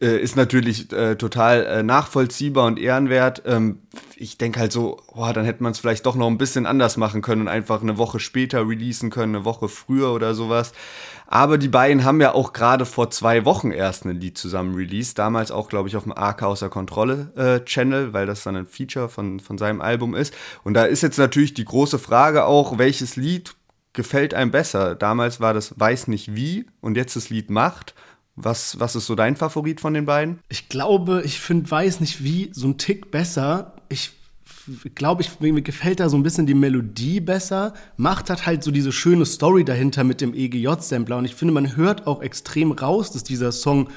äh, ist natürlich äh, total äh, nachvollziehbar und ehrenwert. Ähm, ich denke halt so, boah, dann hätte man es vielleicht doch noch ein bisschen anders machen können und einfach eine Woche später releasen können, eine Woche früher oder sowas. Aber die beiden haben ja auch gerade vor zwei Wochen erst ein Lied zusammen released. Damals auch, glaube ich, auf dem AK außer Kontrolle äh, Channel, weil das dann ein Feature von, von seinem Album ist. Und da ist jetzt natürlich die große Frage auch, welches Lied gefällt einem besser? Damals war das Weiß nicht wie und jetzt das Lied Macht. Was, was ist so dein Favorit von den beiden? Ich glaube, ich finde Weiß nicht wie so ein Tick besser. Ich glaube, ich, mir gefällt da so ein bisschen die Melodie besser. Macht hat halt so diese schöne Story dahinter mit dem EGJ-Sampler. Und ich finde, man hört auch extrem raus, dass dieser Song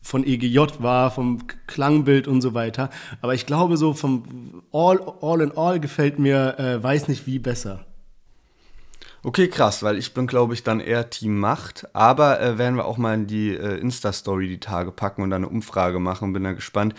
von EGJ war, vom Klangbild und so weiter. Aber ich glaube, so vom All, all in All gefällt mir äh, Weiß nicht wie besser. Okay, krass, weil ich bin, glaube ich, dann eher Team Macht. Aber äh, werden wir auch mal in die äh, Insta-Story die Tage packen und dann eine Umfrage machen. Bin da gespannt,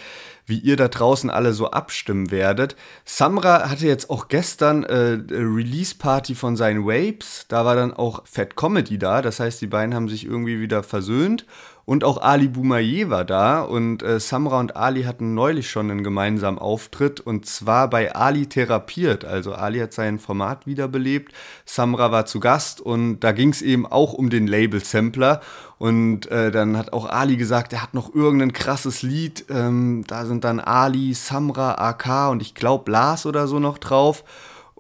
wie ihr da draußen alle so abstimmen werdet. Samra hatte jetzt auch gestern äh, Release-Party von seinen Vapes. Da war dann auch Fat Comedy da. Das heißt, die beiden haben sich irgendwie wieder versöhnt. Und auch Ali Boumaier war da und äh, Samra und Ali hatten neulich schon einen gemeinsamen Auftritt und zwar bei Ali therapiert. Also Ali hat sein Format wiederbelebt, Samra war zu Gast und da ging es eben auch um den Label-Sampler. Und äh, dann hat auch Ali gesagt, er hat noch irgendein krasses Lied. Ähm, da sind dann Ali, Samra, AK und ich glaube Lars oder so noch drauf.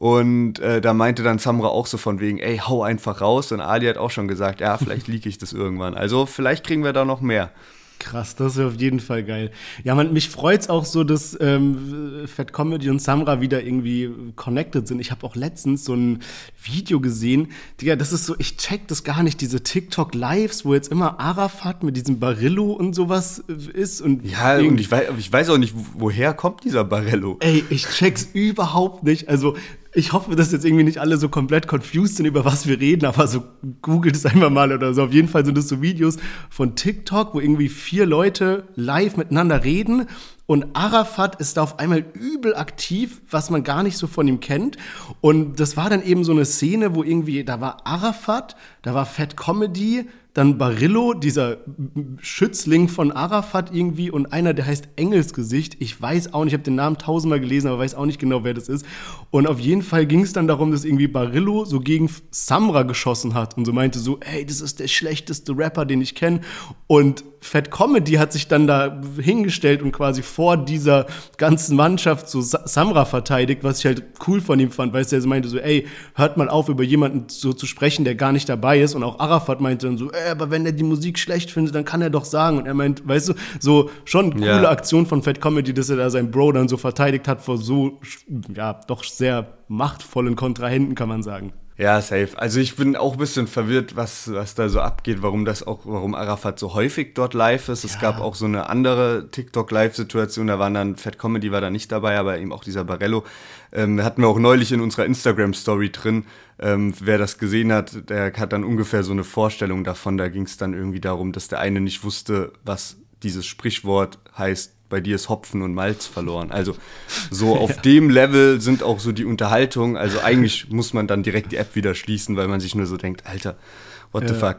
Und äh, da meinte dann Samra auch so von wegen, ey, hau einfach raus. Und Ali hat auch schon gesagt, ja, vielleicht liege ich das irgendwann. Also vielleicht kriegen wir da noch mehr. Krass, das ist auf jeden Fall geil. Ja, man, mich freut's auch so, dass ähm, Fat Comedy und Samra wieder irgendwie connected sind. Ich habe auch letztens so ein Video gesehen. Digga, das ist so, ich check das gar nicht, diese TikTok-Lives, wo jetzt immer Arafat mit diesem Barillo und sowas ist. Und ja, und ich weiß, ich weiß auch nicht, woher kommt dieser Barello? Ey, ich check's überhaupt nicht. Also ich hoffe, dass jetzt irgendwie nicht alle so komplett confused sind, über was wir reden, aber so googelt es einmal mal oder so. Auf jeden Fall sind das so Videos von TikTok, wo irgendwie vier Leute live miteinander reden und Arafat ist da auf einmal übel aktiv, was man gar nicht so von ihm kennt. Und das war dann eben so eine Szene, wo irgendwie, da war Arafat, da war Fat Comedy, dann Barillo, dieser Schützling von Arafat irgendwie und einer, der heißt Engelsgesicht. Ich weiß auch nicht, ich habe den Namen tausendmal gelesen, aber weiß auch nicht genau, wer das ist. Und auf jeden Fall ging es dann darum, dass irgendwie Barillo so gegen Samra geschossen hat und so meinte so, hey, das ist der schlechteste Rapper, den ich kenne. Und Fat Comedy hat sich dann da hingestellt und quasi vor dieser ganzen Mannschaft so Samra verteidigt, was ich halt cool von ihm fand, weil er so meinte so, ey, hört mal auf, über jemanden so zu sprechen, der gar nicht dabei ist. Und auch Arafat meinte dann so, ey, aber wenn er die Musik schlecht findet, dann kann er doch sagen. Und er meint, weißt du, so schon coole ja. Aktion von Fat Comedy, dass er da seinen Bro dann so verteidigt hat vor so, ja, doch sehr machtvollen Kontrahenten, kann man sagen. Ja, safe. Also ich bin auch ein bisschen verwirrt, was, was da so abgeht, warum das auch, warum Arafat so häufig dort live ist. Es ja. gab auch so eine andere TikTok-Live-Situation, da waren dann, Fat Comedy war da nicht dabei, aber eben auch dieser Barello. Ähm, hatten wir auch neulich in unserer Instagram-Story drin. Ähm, wer das gesehen hat, der hat dann ungefähr so eine Vorstellung davon. Da ging es dann irgendwie darum, dass der eine nicht wusste, was dieses Sprichwort heißt, bei dir ist Hopfen und Malz verloren. Also so auf ja. dem Level sind auch so die Unterhaltungen. Also eigentlich muss man dann direkt die App wieder schließen, weil man sich nur so denkt, Alter, what the fuck.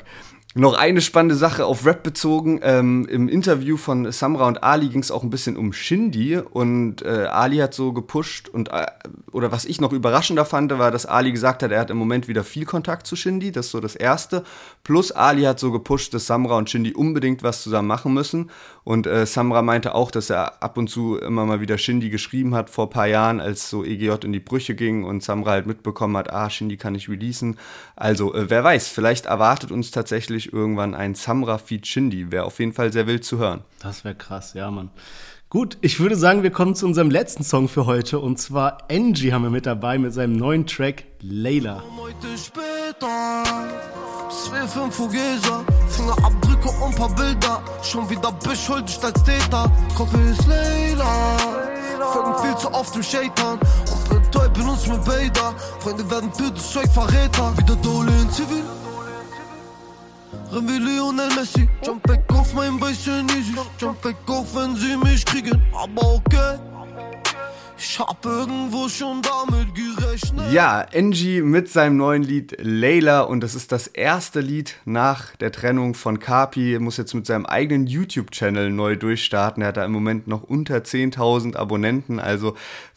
Noch eine spannende Sache auf Rap bezogen. Ähm, Im Interview von Samra und Ali ging es auch ein bisschen um Shindy und äh, Ali hat so gepusht und äh, oder was ich noch überraschender fand, war, dass Ali gesagt hat, er hat im Moment wieder viel Kontakt zu Shindy. Das ist so das Erste. Plus Ali hat so gepusht, dass Samra und Shindy unbedingt was zusammen machen müssen. Und äh, Samra meinte auch, dass er ab und zu immer mal wieder Shindy geschrieben hat vor ein paar Jahren, als so EGJ in die Brüche ging und Samra halt mitbekommen hat, ah, Shindy kann ich releasen. Also äh, wer weiß, vielleicht erwartet uns tatsächlich irgendwann ein Samra Feed Shindy. Wäre auf jeden Fall sehr wild zu hören. Das wäre krass, ja, Mann. Gut, ich würde sagen, wir kommen zu unserem letzten Song für heute. Und zwar Angie haben wir mit dabei mit seinem neuen Track Layla. Später, zwei, fünf Fugeser, Fingerabdrücke und paar Bilder. Schon wieder beschuldigt als Täter. Kopf ist Layla, folgen viel zu oft im Shaitan. Und betäuben uns mit Bader. Freunde werden für das Zeug Verräter. Wieder Dole in Zivil. Renn wie Lionel Messi. Jump weg auf mein weißen Easy. Jump weg auf, wenn sie mich kriegen. Aber okay. Ich hab irgendwo schon damit gerechnet. Ja, Angie mit seinem neuen Lied Layla und das ist das erste Lied nach der Trennung von Kapi. Er muss jetzt mit seinem eigenen YouTube-Channel neu durchstarten. Er hat da im Moment noch unter 10.000 Abonnenten, also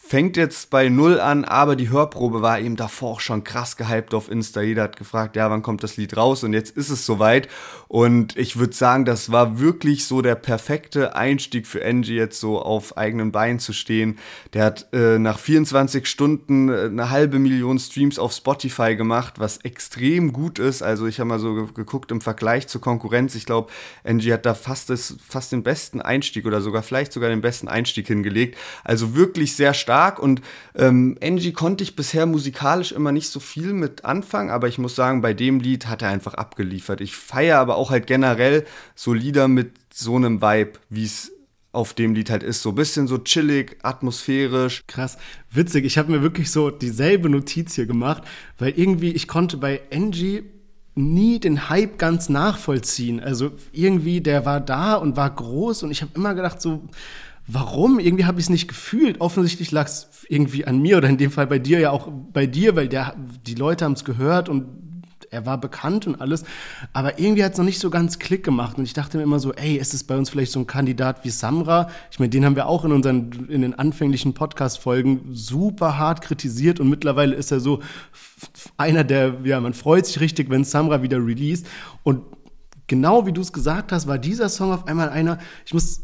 fängt jetzt bei Null an, aber die Hörprobe war eben davor auch schon krass gehypt auf Insta. Jeder hat gefragt, ja, wann kommt das Lied raus? Und jetzt ist es soweit. Und ich würde sagen, das war wirklich so der perfekte Einstieg für Angie, jetzt so auf eigenen Beinen zu stehen. Der hat äh, nach 24 Stunden äh, eine halbe Million Streams auf Spotify gemacht, was extrem gut ist. Also ich habe mal so geguckt im Vergleich zur Konkurrenz. Ich glaube, Angie hat da fast, das, fast den besten Einstieg oder sogar vielleicht sogar den besten Einstieg hingelegt. Also wirklich sehr stark und ähm, Angie konnte ich bisher musikalisch immer nicht so viel mit anfangen, aber ich muss sagen, bei dem Lied hat er einfach abgeliefert. Ich feiere aber auch halt generell so Lieder mit so einem Vibe, wie es auf dem Lied halt ist. So ein bisschen so chillig, atmosphärisch. Krass, witzig. Ich habe mir wirklich so dieselbe Notiz hier gemacht, weil irgendwie ich konnte bei Angie nie den Hype ganz nachvollziehen. Also irgendwie, der war da und war groß und ich habe immer gedacht so, warum? Irgendwie habe ich es nicht gefühlt. Offensichtlich lag es irgendwie an mir oder in dem Fall bei dir ja auch bei dir, weil der, die Leute haben es gehört und er war bekannt und alles, aber irgendwie hat es noch nicht so ganz Klick gemacht. Und ich dachte mir immer so, ey, ist es bei uns vielleicht so ein Kandidat wie Samra? Ich meine, den haben wir auch in unseren, in den anfänglichen Podcast-Folgen super hart kritisiert und mittlerweile ist er so einer der, ja, man freut sich richtig, wenn Samra wieder released. Und genau wie du es gesagt hast, war dieser Song auf einmal einer, ich muss,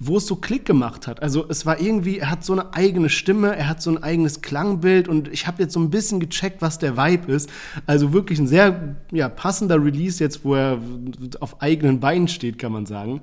wo es so Klick gemacht hat. Also es war irgendwie, er hat so eine eigene Stimme, er hat so ein eigenes Klangbild und ich habe jetzt so ein bisschen gecheckt, was der Vibe ist. Also wirklich ein sehr ja, passender Release jetzt, wo er auf eigenen Beinen steht, kann man sagen.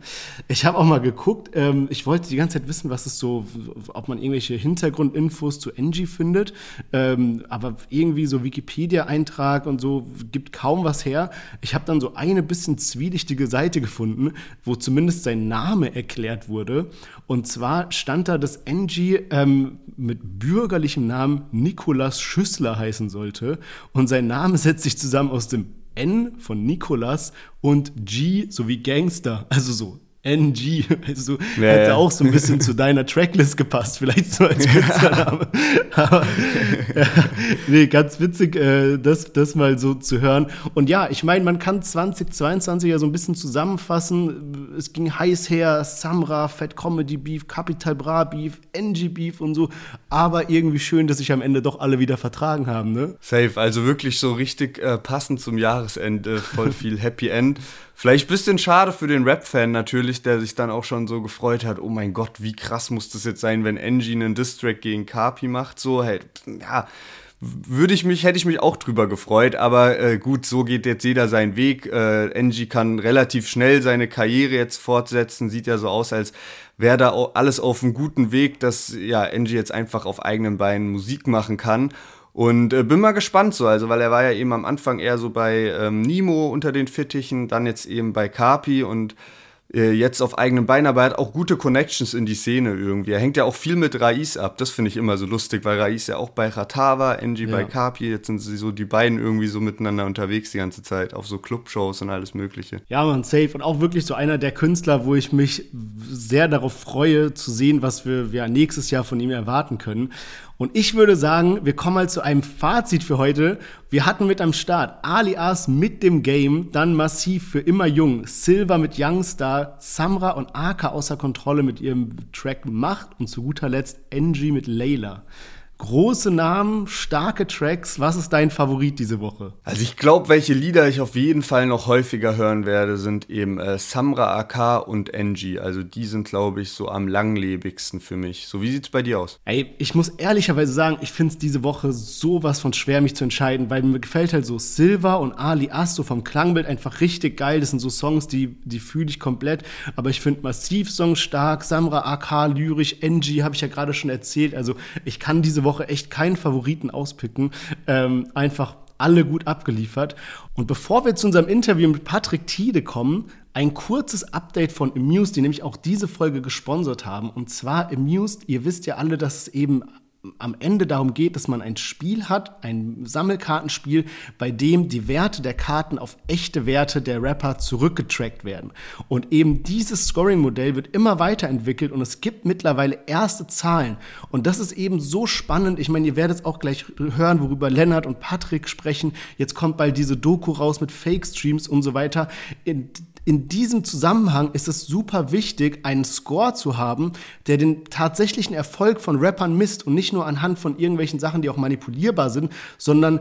Ich habe auch mal geguckt, ähm, ich wollte die ganze Zeit wissen, was es so, ob man irgendwelche Hintergrundinfos zu Angie findet, ähm, aber irgendwie so Wikipedia-Eintrag und so gibt kaum was her. Ich habe dann so eine bisschen zwielichtige Seite gefunden, wo zumindest sein Name erklärt wurde. Und zwar stand da, dass Angie ähm, mit bürgerlichem Namen Nikolas Schüssler heißen sollte. Und sein Name setzt sich zusammen aus dem N von Nikolas und G sowie Gangster. Also so NG, also ja, hätte ja. auch so ein bisschen zu deiner Tracklist gepasst, vielleicht so als Künstlername. Aber ja, nee, ganz witzig, äh, das, das mal so zu hören. Und ja, ich meine, man kann 2022 ja so ein bisschen zusammenfassen. Es ging heiß her, Samra, Fat Comedy Beef, Capital Bra Beef, NG Beef und so. Aber irgendwie schön, dass sich am Ende doch alle wieder vertragen haben, ne? Safe, also wirklich so richtig äh, passend zum Jahresende, voll viel Happy End. Vielleicht ein bisschen schade für den Rap-Fan natürlich, der sich dann auch schon so gefreut hat, oh mein Gott, wie krass muss das jetzt sein, wenn Angie einen Distrack gegen Carpi macht. So, hey, ja, würde ich mich, hätte ich mich auch drüber gefreut, aber äh, gut, so geht jetzt jeder seinen Weg. Äh, Angie kann relativ schnell seine Karriere jetzt fortsetzen, sieht ja so aus, als wäre da alles auf einem guten Weg, dass ja Angie jetzt einfach auf eigenen Beinen Musik machen kann. Und äh, bin mal gespannt so, also weil er war ja eben am Anfang eher so bei ähm, Nimo unter den Fittichen, dann jetzt eben bei Carpi und äh, jetzt auf eigenen Beinen, aber er hat auch gute Connections in die Szene irgendwie. Er hängt ja auch viel mit Raiz ab, das finde ich immer so lustig, weil Raiz ja auch bei Ratava, Angie ja. bei Carpi, jetzt sind sie so die beiden irgendwie so miteinander unterwegs die ganze Zeit, auf so Clubshows und alles mögliche. Ja, man, safe. Und auch wirklich so einer der Künstler, wo ich mich sehr darauf freue, zu sehen, was wir ja, nächstes Jahr von ihm erwarten können. Und ich würde sagen, wir kommen mal zu einem Fazit für heute. Wir hatten mit am Start Alias mit dem Game, dann Massiv für immer jung, Silver mit Youngstar, Samra und Aka außer Kontrolle mit ihrem Track Macht und zu guter Letzt Angie mit Layla. Große Namen, starke Tracks. Was ist dein Favorit diese Woche? Also ich glaube, welche Lieder ich auf jeden Fall noch häufiger hören werde, sind eben äh, Samra AK und Angie. Also die sind, glaube ich, so am langlebigsten für mich. So, wie sieht's bei dir aus? Ey, ich muss ehrlicherweise sagen, ich finde es diese Woche sowas von schwer, mich zu entscheiden, weil mir gefällt halt so Silver und Ali As so vom Klangbild einfach richtig geil. Das sind so Songs, die, die fühle ich komplett. Aber ich finde Massiv-Songs stark, Samra AK lyrisch, Angie habe ich ja gerade schon erzählt. Also ich kann diese Woche Woche echt keinen Favoriten auspicken. Ähm, einfach alle gut abgeliefert. Und bevor wir zu unserem Interview mit Patrick Tiede kommen, ein kurzes Update von Amused, die nämlich auch diese Folge gesponsert haben. Und zwar Amused, ihr wisst ja alle, dass es eben am Ende darum geht, dass man ein Spiel hat, ein Sammelkartenspiel, bei dem die Werte der Karten auf echte Werte der Rapper zurückgetrackt werden. Und eben dieses Scoring-Modell wird immer weiterentwickelt und es gibt mittlerweile erste Zahlen. Und das ist eben so spannend. Ich meine, ihr werdet es auch gleich hören, worüber Lennart und Patrick sprechen. Jetzt kommt bald diese Doku raus mit Fake-Streams und so weiter. In diesem Zusammenhang ist es super wichtig, einen Score zu haben, der den tatsächlichen Erfolg von Rappern misst und nicht nur anhand von irgendwelchen Sachen, die auch manipulierbar sind, sondern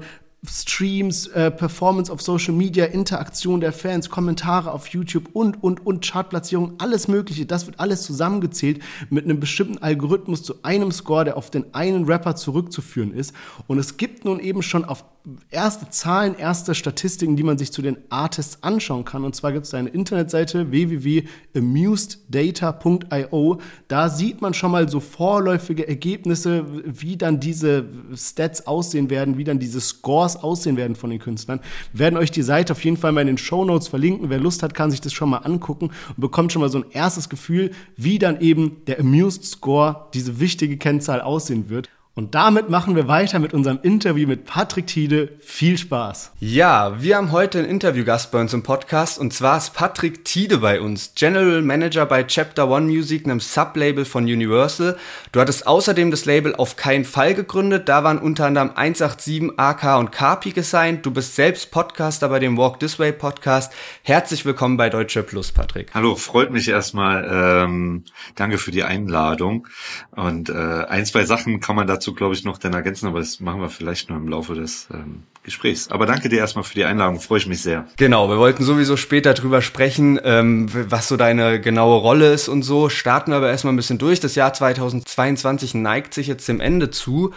Streams, äh, Performance auf Social Media, Interaktion der Fans, Kommentare auf YouTube und, und, und Chartplatzierung, alles Mögliche. Das wird alles zusammengezählt mit einem bestimmten Algorithmus zu einem Score, der auf den einen Rapper zurückzuführen ist. Und es gibt nun eben schon auf erste Zahlen, erste Statistiken, die man sich zu den Artists anschauen kann. Und zwar gibt es eine Internetseite www.amuseddata.io. Da sieht man schon mal so vorläufige Ergebnisse, wie dann diese Stats aussehen werden, wie dann diese Scores aussehen werden von den Künstlern. Wir werden euch die Seite auf jeden Fall mal in den Show Notes verlinken. Wer Lust hat, kann sich das schon mal angucken und bekommt schon mal so ein erstes Gefühl, wie dann eben der Amused Score, diese wichtige Kennzahl aussehen wird. Und damit machen wir weiter mit unserem Interview mit Patrick Tiede. Viel Spaß. Ja, wir haben heute einen Interviewgast bei uns im Podcast und zwar ist Patrick Tiede bei uns, General Manager bei Chapter One Music, einem Sublabel von Universal. Du hattest außerdem das Label auf keinen Fall gegründet, da waren unter anderem 187, AK und Carpi gesigned. Du bist selbst Podcaster bei dem Walk This Way Podcast. Herzlich willkommen bei Deutsche Plus, Patrick. Hallo, freut mich erstmal. Ähm, danke für die Einladung. Und äh, ein, zwei Sachen kann man dazu dazu, glaube ich, noch dann ergänzen, aber das machen wir vielleicht nur im Laufe des ähm, Gesprächs. Aber danke dir erstmal für die Einladung, freue ich mich sehr. Genau, wir wollten sowieso später drüber sprechen, ähm, was so deine genaue Rolle ist und so. Starten wir aber erstmal ein bisschen durch. Das Jahr 2022 neigt sich jetzt dem Ende zu.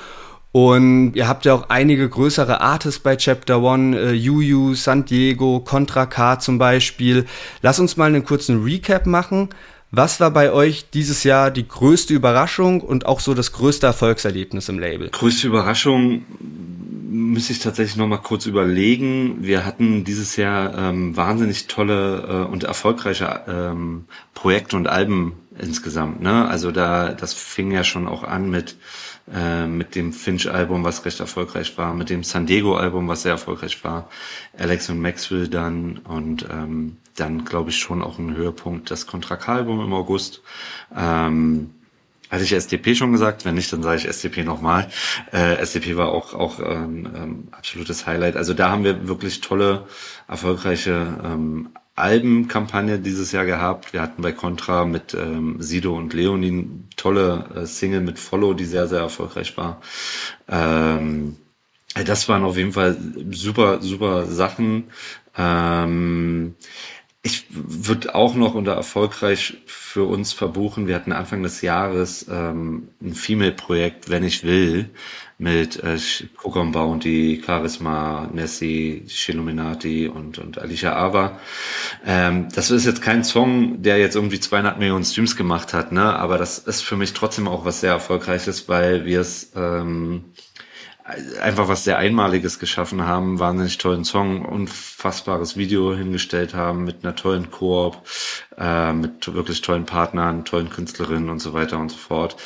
Und ihr habt ja auch einige größere Artists bei Chapter One, äh, Yu San Diego, Contra K zum Beispiel. Lass uns mal einen kurzen Recap machen. Was war bei euch dieses Jahr die größte Überraschung und auch so das größte Erfolgserlebnis im Label? Größte Überraschung müsste ich tatsächlich noch mal kurz überlegen. Wir hatten dieses Jahr ähm, wahnsinnig tolle äh, und erfolgreiche ähm, Projekte und Alben insgesamt. Ne? Also da, das fing ja schon auch an mit äh, mit dem Finch-Album, was recht erfolgreich war, mit dem San Diego-Album, was sehr erfolgreich war, Alex und Maxwell dann und ähm, dann glaube ich schon auch ein Höhepunkt das Kontrakalbum im August. Ähm, hatte ich SDP schon gesagt? Wenn nicht, dann sage ich SDP nochmal. Äh, SDP war auch auch ähm, ähm, absolutes Highlight. Also da haben wir wirklich tolle, erfolgreiche ähm, Albenkampagne dieses Jahr gehabt. Wir hatten bei Contra mit ähm, Sido und Leonin tolle äh, Single mit Follow, die sehr, sehr erfolgreich war. Ähm, das waren auf jeden Fall super, super Sachen. Ähm, ich würde auch noch unter erfolgreich für uns verbuchen. Wir hatten Anfang des Jahres ähm, ein Female-Projekt, wenn ich will, mit äh, Kokon Bounty, Charisma, Nessie, Shiluminati und, und Alicia Ava. Ähm, das ist jetzt kein Song, der jetzt irgendwie 200 Millionen Streams gemacht hat, ne? aber das ist für mich trotzdem auch was sehr Erfolgreiches, weil wir es ähm, einfach was sehr Einmaliges geschaffen haben, wahnsinnig tollen Song, unfassbares Video hingestellt haben mit einer tollen Koop, äh, mit wirklich tollen Partnern, tollen Künstlerinnen und so weiter und so fort.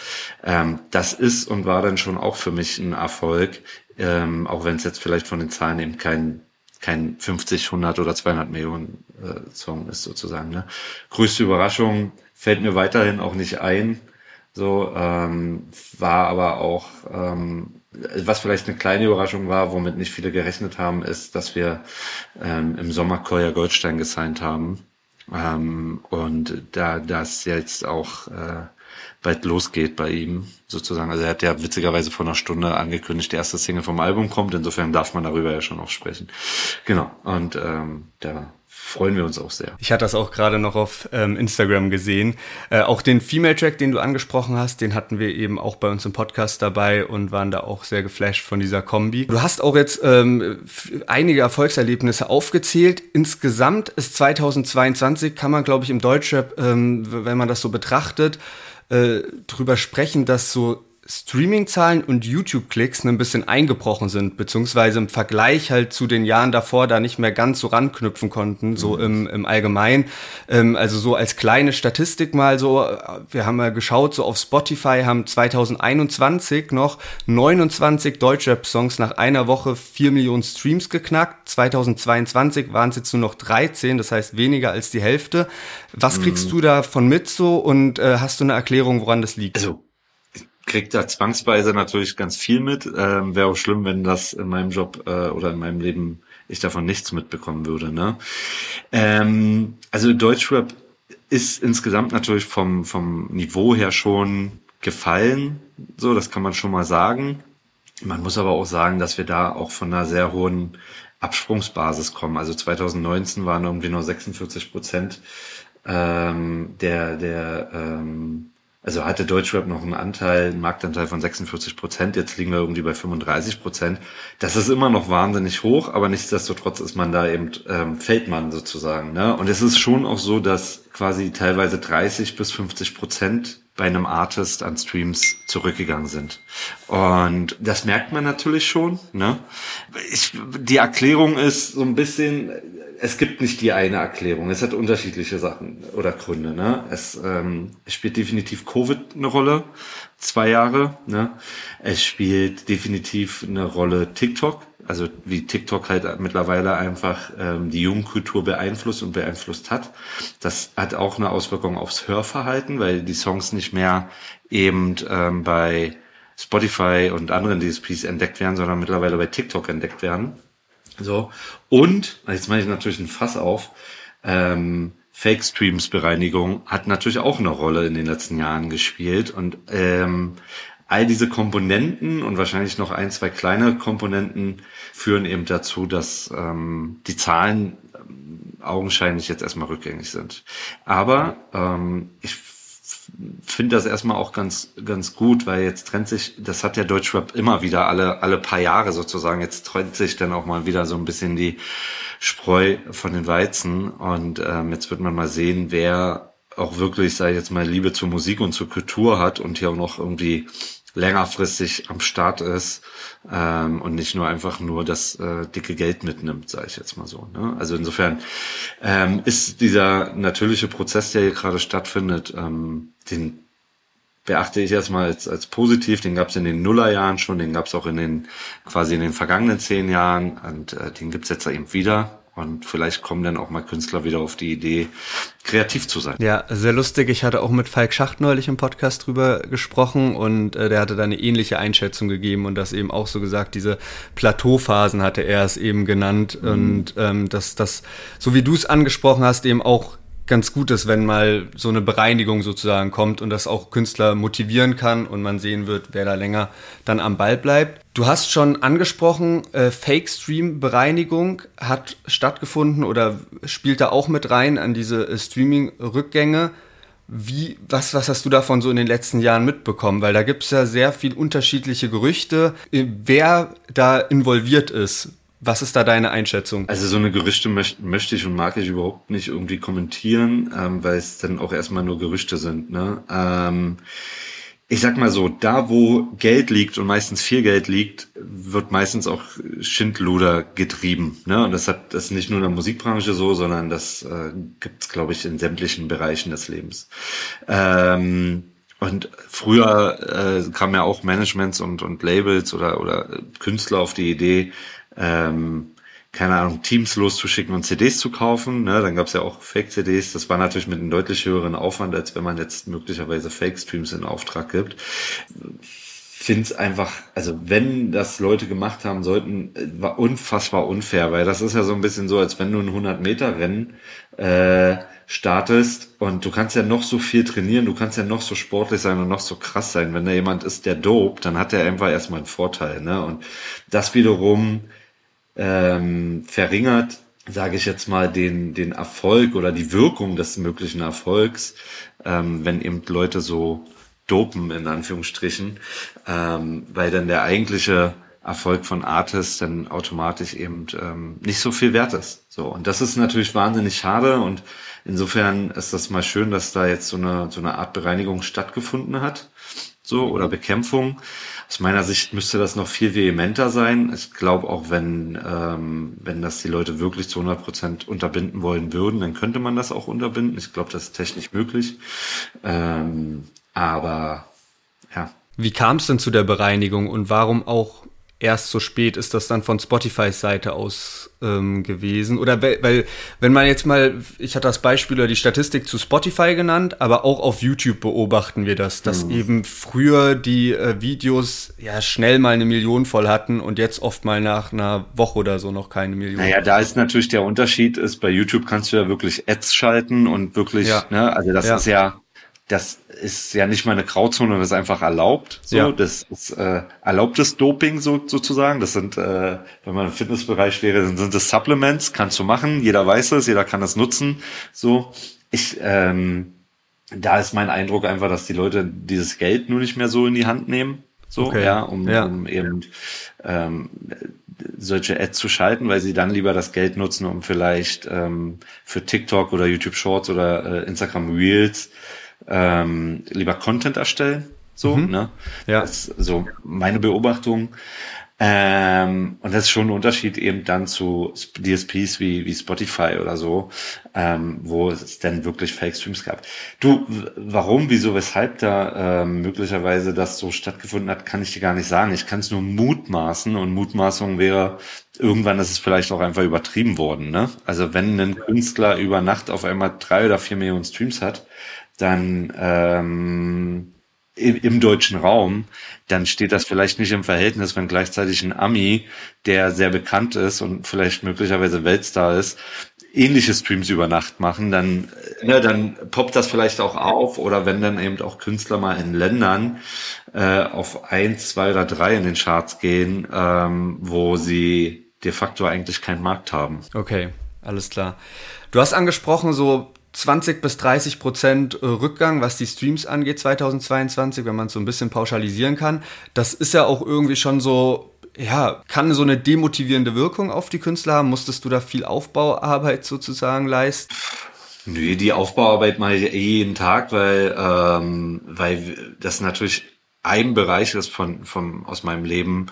Ähm, das ist und war dann schon auch für mich ein Erfolg, ähm, auch wenn es jetzt vielleicht von den Zahlen eben kein kein 50, 100 oder 200 Millionen äh, Song ist sozusagen. Ne? Größte Überraschung fällt mir weiterhin auch nicht ein. So ähm, war aber auch ähm, was vielleicht eine kleine Überraschung war, womit nicht viele gerechnet haben, ist, dass wir ähm, im Sommer Koya Goldstein gesigned haben. Ähm, und da das jetzt auch äh, bald losgeht bei ihm, sozusagen. Also er hat ja witzigerweise vor einer Stunde angekündigt, die erste Single vom Album kommt, insofern darf man darüber ja schon auch sprechen. Genau. Und ähm, da freuen wir uns auch sehr. Ich hatte das auch gerade noch auf ähm, Instagram gesehen. Äh, auch den Female-Track, den du angesprochen hast, den hatten wir eben auch bei uns im Podcast dabei und waren da auch sehr geflasht von dieser Kombi. Du hast auch jetzt ähm, einige Erfolgserlebnisse aufgezählt. Insgesamt ist 2022, kann man glaube ich im Deutschrap, ähm, wenn man das so betrachtet, äh, drüber sprechen, dass so Streaming-Zahlen und YouTube-Klicks ein bisschen eingebrochen sind, beziehungsweise im Vergleich halt zu den Jahren davor da nicht mehr ganz so ranknüpfen konnten, so im, im Allgemeinen. Ähm, also so als kleine Statistik mal so, wir haben mal geschaut, so auf Spotify haben 2021 noch 29 Deutschrap-Songs nach einer Woche 4 Millionen Streams geknackt. 2022 waren es jetzt nur noch 13, das heißt weniger als die Hälfte. Was kriegst mhm. du davon mit so und äh, hast du eine Erklärung, woran das liegt? Also kriegt da zwangsweise natürlich ganz viel mit. Ähm, Wäre auch schlimm, wenn das in meinem Job äh, oder in meinem Leben ich davon nichts mitbekommen würde. Ne? Ähm, also Deutschrap ist insgesamt natürlich vom, vom Niveau her schon gefallen. So, das kann man schon mal sagen. Man muss aber auch sagen, dass wir da auch von einer sehr hohen Absprungsbasis kommen. Also 2019 waren irgendwie nur 46 Prozent ähm, der, der ähm, also hatte Deutschrap noch einen Anteil, einen Marktanteil von 46 Prozent, jetzt liegen wir irgendwie bei 35 Prozent. Das ist immer noch wahnsinnig hoch, aber nichtsdestotrotz ist man da eben, ähm, fällt man sozusagen. Ne? Und es ist schon auch so, dass quasi teilweise 30 bis 50 Prozent bei einem Artist an Streams zurückgegangen sind. Und das merkt man natürlich schon. Ne? Ich, die Erklärung ist so ein bisschen, es gibt nicht die eine Erklärung. Es hat unterschiedliche Sachen oder Gründe. Ne? Es, ähm, spielt definitiv Covid eine Rolle, zwei Jahre. Ne? Es spielt definitiv eine Rolle TikTok also wie TikTok halt mittlerweile einfach ähm, die Jugendkultur beeinflusst und beeinflusst hat. Das hat auch eine Auswirkung aufs Hörverhalten, weil die Songs nicht mehr eben ähm, bei Spotify und anderen DSPs entdeckt werden, sondern mittlerweile bei TikTok entdeckt werden. So. Und, jetzt mache ich natürlich ein Fass auf, ähm, Fake Streams Bereinigung hat natürlich auch eine Rolle in den letzten Jahren gespielt und ähm, all diese Komponenten und wahrscheinlich noch ein, zwei kleine Komponenten führen eben dazu, dass ähm, die Zahlen ähm, augenscheinlich jetzt erstmal rückgängig sind. Aber ähm, ich finde das erstmal auch ganz ganz gut, weil jetzt trennt sich, das hat der Deutschrap immer wieder alle alle paar Jahre sozusagen, jetzt trennt sich dann auch mal wieder so ein bisschen die Spreu von den Weizen. Und ähm, jetzt wird man mal sehen, wer auch wirklich, sage ich jetzt mal, Liebe zur Musik und zur Kultur hat und hier auch noch irgendwie längerfristig am Start ist ähm, und nicht nur einfach nur das äh, dicke Geld mitnimmt, sage ich jetzt mal so. Ne? Also insofern ähm, ist dieser natürliche Prozess, der hier gerade stattfindet, ähm, den beachte ich erstmal als, als positiv. Den gab es in den Nullerjahren schon, den gab es auch in den quasi in den vergangenen zehn Jahren und äh, den gibt's jetzt eben wieder. Und vielleicht kommen dann auch mal Künstler wieder auf die Idee, kreativ zu sein. Ja, sehr lustig. Ich hatte auch mit Falk Schacht neulich im Podcast drüber gesprochen und äh, der hatte da eine ähnliche Einschätzung gegeben und das eben auch so gesagt, diese Plateauphasen hatte er es eben genannt mhm. und ähm, dass das, so wie du es angesprochen hast, eben auch ganz gut ist, wenn mal so eine Bereinigung sozusagen kommt und das auch Künstler motivieren kann und man sehen wird, wer da länger dann am Ball bleibt. Du hast schon angesprochen, äh, Fake-Stream-Bereinigung hat stattgefunden oder spielt da auch mit rein an diese äh, Streaming-Rückgänge. Wie, was, was hast du davon so in den letzten Jahren mitbekommen? Weil da gibt es ja sehr viel unterschiedliche Gerüchte, äh, wer da involviert ist. Was ist da deine Einschätzung? Also so eine Gerüchte möchte, möchte ich und mag ich überhaupt nicht irgendwie kommentieren, ähm, weil es dann auch erstmal nur Gerüchte sind. Ne? Ähm, ich sag mal so, da wo Geld liegt und meistens viel Geld liegt, wird meistens auch Schindluder getrieben. Ne? Und das hat das ist nicht nur in der Musikbranche so, sondern das äh, gibt es, glaube ich, in sämtlichen Bereichen des Lebens. Ähm, und früher äh, kamen ja auch Managements und, und Labels oder, oder Künstler auf die Idee, ähm, keine Ahnung, Teams loszuschicken und CDs zu kaufen. Ne? Dann gab es ja auch Fake-CDs. Das war natürlich mit einem deutlich höheren Aufwand, als wenn man jetzt möglicherweise Fake-Streams in Auftrag gibt. Finde es einfach, also wenn das Leute gemacht haben sollten, war unfassbar unfair, weil das ist ja so ein bisschen so, als wenn du ein 100-Meter-Rennen äh, startest und du kannst ja noch so viel trainieren, du kannst ja noch so sportlich sein und noch so krass sein. Wenn da jemand ist, der dope, dann hat er einfach erstmal einen Vorteil. Ne? Und das wiederum ähm, verringert, sage ich jetzt mal, den, den Erfolg oder die Wirkung des möglichen Erfolgs, ähm, wenn eben Leute so dopen, in Anführungsstrichen, ähm, weil dann der eigentliche Erfolg von Artists dann automatisch eben ähm, nicht so viel wert ist. So und das ist natürlich wahnsinnig schade und insofern ist das mal schön, dass da jetzt so eine so eine Art Bereinigung stattgefunden hat, so oder Bekämpfung. Aus meiner Sicht müsste das noch viel vehementer sein. Ich glaube auch, wenn, ähm, wenn das die Leute wirklich zu 100 Prozent unterbinden wollen würden, dann könnte man das auch unterbinden. Ich glaube, das ist technisch möglich. Ähm, aber ja. Wie kam es denn zu der Bereinigung und warum auch erst so spät ist das dann von Spotifys Seite aus ähm, gewesen. Oder weil, weil, wenn man jetzt mal, ich hatte das Beispiel oder die Statistik zu Spotify genannt, aber auch auf YouTube beobachten wir das, dass mhm. eben früher die äh, Videos ja schnell mal eine Million voll hatten und jetzt oft mal nach einer Woche oder so noch keine Million. Naja, da ist natürlich der Unterschied, ist bei YouTube kannst du ja wirklich Ads schalten und wirklich, ja. ne, also das ja. ist ja das ist ja nicht mal eine Grauzone, das ist einfach erlaubt. So, ja. das ist äh, erlaubtes Doping so, sozusagen. Das sind, äh, wenn man im Fitnessbereich wäre, dann sind das Supplements, kannst du machen. Jeder weiß es, jeder kann das nutzen. So, ich, ähm, da ist mein Eindruck einfach, dass die Leute dieses Geld nur nicht mehr so in die Hand nehmen. So, okay. ja, um, ja. um eben ähm, solche Ads zu schalten, weil sie dann lieber das Geld nutzen, um vielleicht ähm, für TikTok oder YouTube Shorts oder äh, Instagram Reels ähm, lieber Content erstellen. So, mhm. ne? Ja. Das ist so meine Beobachtung. Ähm, und das ist schon ein Unterschied eben dann zu DSPs wie, wie Spotify oder so, ähm, wo es dann wirklich Fake-Streams gab. Du, warum, wieso, weshalb da ähm, möglicherweise das so stattgefunden hat, kann ich dir gar nicht sagen. Ich kann es nur mutmaßen und Mutmaßung wäre, irgendwann ist es vielleicht auch einfach übertrieben worden. Ne? Also wenn ein Künstler über Nacht auf einmal drei oder vier Millionen Streams hat, dann ähm, im, im deutschen Raum, dann steht das vielleicht nicht im Verhältnis, wenn gleichzeitig ein Ami, der sehr bekannt ist und vielleicht möglicherweise Weltstar ist, ähnliche Streams über Nacht machen, dann, ne, dann poppt das vielleicht auch auf oder wenn dann eben auch Künstler mal in Ländern äh, auf eins, zwei oder drei in den Charts gehen, ähm, wo sie de facto eigentlich keinen Markt haben. Okay, alles klar. Du hast angesprochen, so 20 bis 30 Prozent äh, Rückgang, was die Streams angeht 2022, wenn man es so ein bisschen pauschalisieren kann. Das ist ja auch irgendwie schon so, ja, kann so eine demotivierende Wirkung auf die Künstler haben. Musstest du da viel Aufbauarbeit sozusagen leisten? Nö, die Aufbauarbeit mache ich eh jeden Tag, weil, ähm, weil das natürlich ein Bereich ist von, von, aus meinem Leben,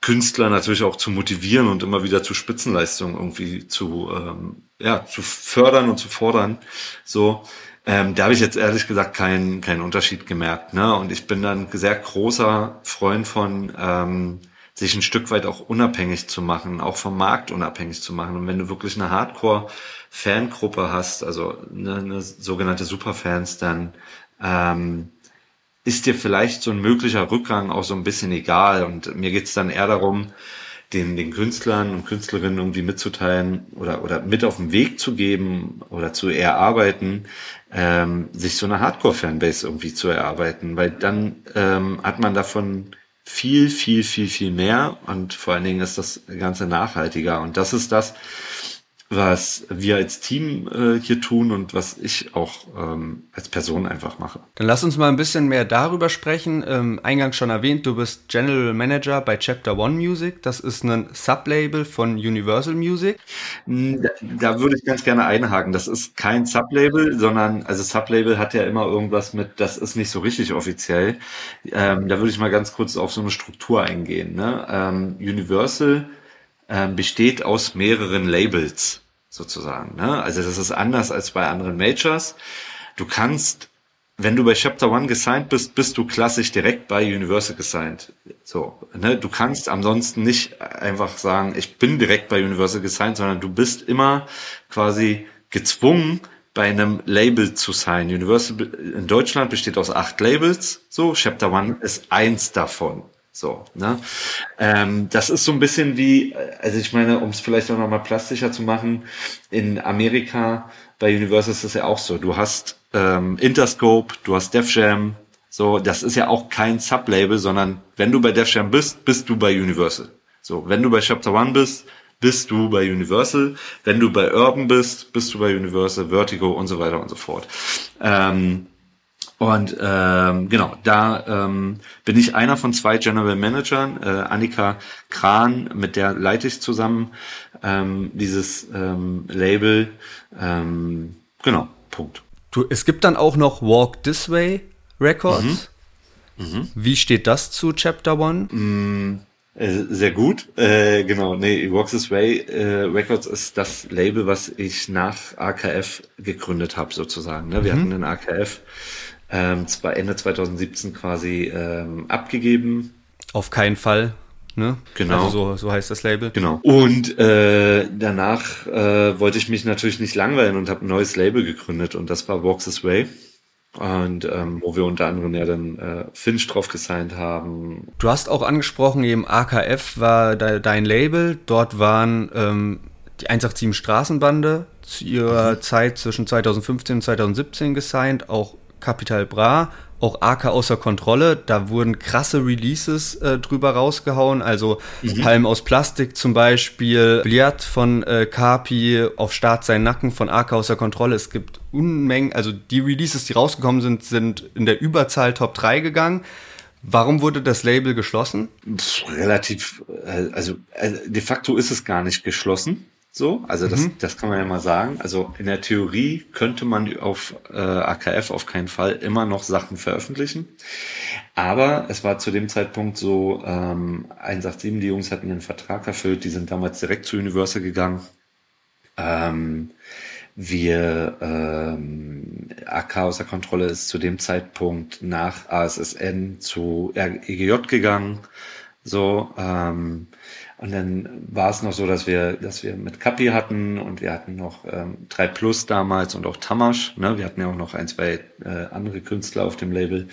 Künstler natürlich auch zu motivieren und immer wieder zu Spitzenleistungen irgendwie zu, ähm, ja, zu fördern und zu fordern. So, ähm, da habe ich jetzt ehrlich gesagt keinen keinen Unterschied gemerkt. Ne? Und ich bin dann sehr großer Freund von, ähm, sich ein Stück weit auch unabhängig zu machen, auch vom Markt unabhängig zu machen. Und wenn du wirklich eine Hardcore-Fangruppe hast, also eine, eine sogenannte Superfans, dann ähm, ist dir vielleicht so ein möglicher Rückgang auch so ein bisschen egal. Und mir geht's dann eher darum, den, den Künstlern und Künstlerinnen irgendwie mitzuteilen oder, oder mit auf den Weg zu geben oder zu erarbeiten, ähm, sich so eine Hardcore-Fanbase irgendwie zu erarbeiten, weil dann ähm, hat man davon viel, viel, viel, viel mehr und vor allen Dingen ist das Ganze nachhaltiger. Und das ist das, was wir als Team äh, hier tun und was ich auch ähm, als Person einfach mache. Dann lass uns mal ein bisschen mehr darüber sprechen. Ähm, eingangs schon erwähnt, du bist General Manager bei Chapter One Music. Das ist ein Sublabel von Universal Music. Hm, da, da würde ich ganz gerne einhaken. Das ist kein Sublabel, sondern also Sublabel hat ja immer irgendwas mit, das ist nicht so richtig offiziell. Ähm, da würde ich mal ganz kurz auf so eine Struktur eingehen. Ne? Ähm, Universal ähm, besteht aus mehreren Labels sozusagen. Ne? Also das ist anders als bei anderen Majors. Du kannst, wenn du bei Chapter One gesigned bist, bist du klassisch direkt bei Universal gesigned. So, ne? Du kannst ansonsten nicht einfach sagen, ich bin direkt bei Universal gesigned, sondern du bist immer quasi gezwungen, bei einem Label zu sein. Universal in Deutschland besteht aus acht Labels. So, Chapter One ist eins davon. So, ne? Ähm, das ist so ein bisschen wie, also ich meine, um es vielleicht auch nochmal plastischer zu machen, in Amerika bei Universal ist das ja auch so. Du hast ähm, Interscope, du hast Def Jam, so, das ist ja auch kein Sublabel, sondern wenn du bei Def Jam bist, bist du bei Universal. So, wenn du bei Chapter One bist, bist du bei Universal. Wenn du bei Urban bist, bist du bei Universal, Vertigo und so weiter und so fort. Ähm, und ähm, genau, da ähm, bin ich einer von zwei General Managern, äh, Annika Kran, mit der leite ich zusammen ähm, dieses ähm, Label. Ähm, genau, Punkt. Du, es gibt dann auch noch Walk This Way Records. Mhm. Mhm. Wie steht das zu Chapter One? Äh, sehr gut. Äh, genau, nee, Walk This Way äh, Records ist das Label, was ich nach AKF gegründet habe, sozusagen. Ne? Wir mhm. hatten den AKF ähm, zwar Ende 2017 quasi ähm, abgegeben. Auf keinen Fall. Ne? Genau. Also so, so heißt das Label. Genau. Und äh, danach äh, wollte ich mich natürlich nicht langweilen und habe ein neues Label gegründet und das war Walks This Way. Und ähm, wo wir unter anderem ja dann äh, Finch drauf gesigned haben. Du hast auch angesprochen, eben AKF war de dein Label. Dort waren ähm, die 187 Straßenbande zu ihrer mhm. Zeit zwischen 2015 und 2017 gesigned, auch Capital Bra, auch AK außer Kontrolle. Da wurden krasse Releases äh, drüber rausgehauen. Also mhm. Palm aus Plastik zum Beispiel, Billard von äh, Kapi, auf Start sein Nacken von AK außer Kontrolle. Es gibt Unmengen, also die Releases, die rausgekommen sind, sind in der Überzahl Top 3 gegangen. Warum wurde das Label geschlossen? Relativ, äh, also, also de facto ist es gar nicht geschlossen So, also das, mhm. das kann man ja mal sagen. Also in der Theorie könnte man auf äh, AKF auf keinen Fall immer noch Sachen veröffentlichen. Aber es war zu dem Zeitpunkt so, ähm, 187, die Jungs hatten ihren Vertrag erfüllt, die sind damals direkt zu Universal gegangen. Ähm, wir ähm, AK außer Kontrolle ist zu dem Zeitpunkt nach ASSN zu EGJ gegangen. So, ähm, und dann war es noch so, dass wir, dass wir mit Kapi hatten und wir hatten noch ähm, 3 Plus damals und auch Tamasch. Ne? Wir hatten ja auch noch ein, zwei äh, andere Künstler auf dem Label.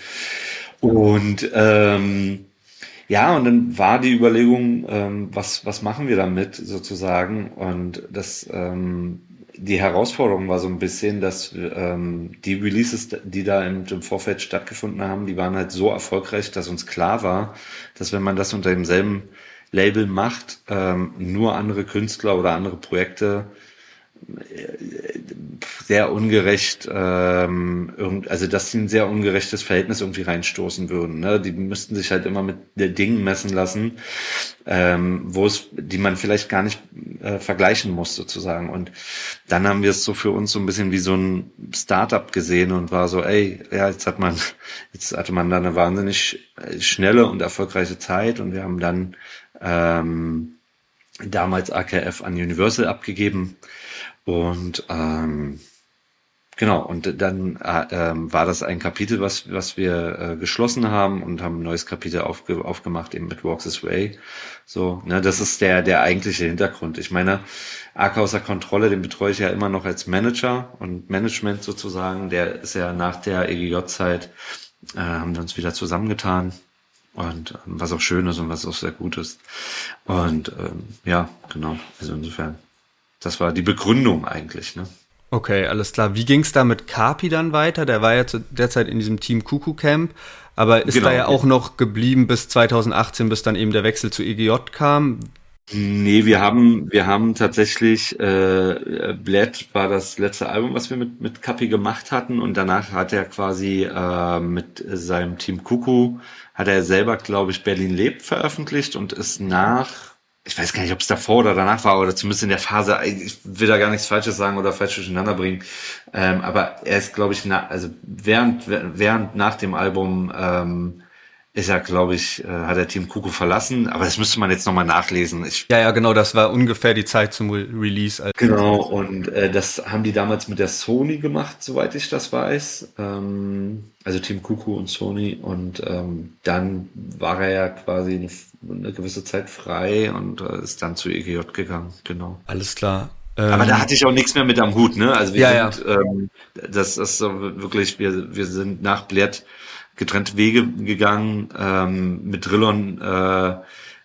Und ähm, ja, und dann war die Überlegung, ähm, was, was machen wir damit sozusagen? Und das ähm, die Herausforderung war so ein bisschen, dass ähm, die Releases, die da im, im, Vorfeld stattgefunden haben, die waren halt so erfolgreich, dass uns klar war, dass wenn man das unter demselben Label macht, ähm, nur andere Künstler oder andere Projekte sehr ungerecht, ähm, also dass sie ein sehr ungerechtes Verhältnis irgendwie reinstoßen würden. Ne? Die müssten sich halt immer mit Dingen messen lassen, ähm, wo es, die man vielleicht gar nicht äh, vergleichen muss sozusagen. Und dann haben wir es so für uns so ein bisschen wie so ein Startup gesehen und war so, ey, ja, jetzt hat man, jetzt hatte man da eine wahnsinnig schnelle und erfolgreiche Zeit und wir haben dann ähm, damals AKF an Universal abgegeben und ähm, genau, und dann äh, ähm, war das ein Kapitel, was, was wir äh, geschlossen haben und haben ein neues Kapitel aufge aufgemacht, eben mit Walks This Way. So, ne, das ist der, der eigentliche Hintergrund. Ich meine, AK außer Kontrolle, den betreue ich ja immer noch als Manager und Management sozusagen. Der ist ja nach der EGJ-Zeit, äh, haben wir uns wieder zusammengetan. Und ähm, was auch schön ist und was auch sehr gut ist. Und ähm, ja, genau. Also insofern das war die Begründung eigentlich. Ne? Okay, alles klar. Wie ging es da mit Kapi dann weiter? Der war ja zu der Zeit in diesem Team Kuku Camp, aber ist genau, da ja auch noch geblieben bis 2018, bis dann eben der Wechsel zu EGJ kam. Nee, wir haben, wir haben tatsächlich, äh, Bled war das letzte Album, was wir mit, mit Kapi gemacht hatten und danach hat er quasi äh, mit seinem Team Kuku, hat er selber, glaube ich, Berlin lebt veröffentlicht und ist nach ich weiß gar nicht, ob es davor oder danach war, oder zumindest in der Phase, ich will da gar nichts Falsches sagen oder falsch durcheinander bringen. Ähm, aber er ist, glaube ich, na, also während, während nach dem Album ähm, ist er, glaube ich, äh, hat er Team Kuku verlassen, aber das müsste man jetzt nochmal nachlesen. Ich, ja, ja, genau, das war ungefähr die Zeit zum Re Release. Also genau, und äh, das haben die damals mit der Sony gemacht, soweit ich das weiß. Ähm, also Team Kuku und Sony. Und ähm, dann war er ja quasi eine, eine gewisse Zeit frei und äh, ist dann zu EGJ gegangen, genau. Alles klar. Aber da ähm, hatte ich auch nichts mehr mit am Hut, ne? Also wir ja, sind, ja. Ähm, das ist so wirklich, wir, wir sind nach Blatt getrennte Wege gegangen ähm, mit Drillon, äh,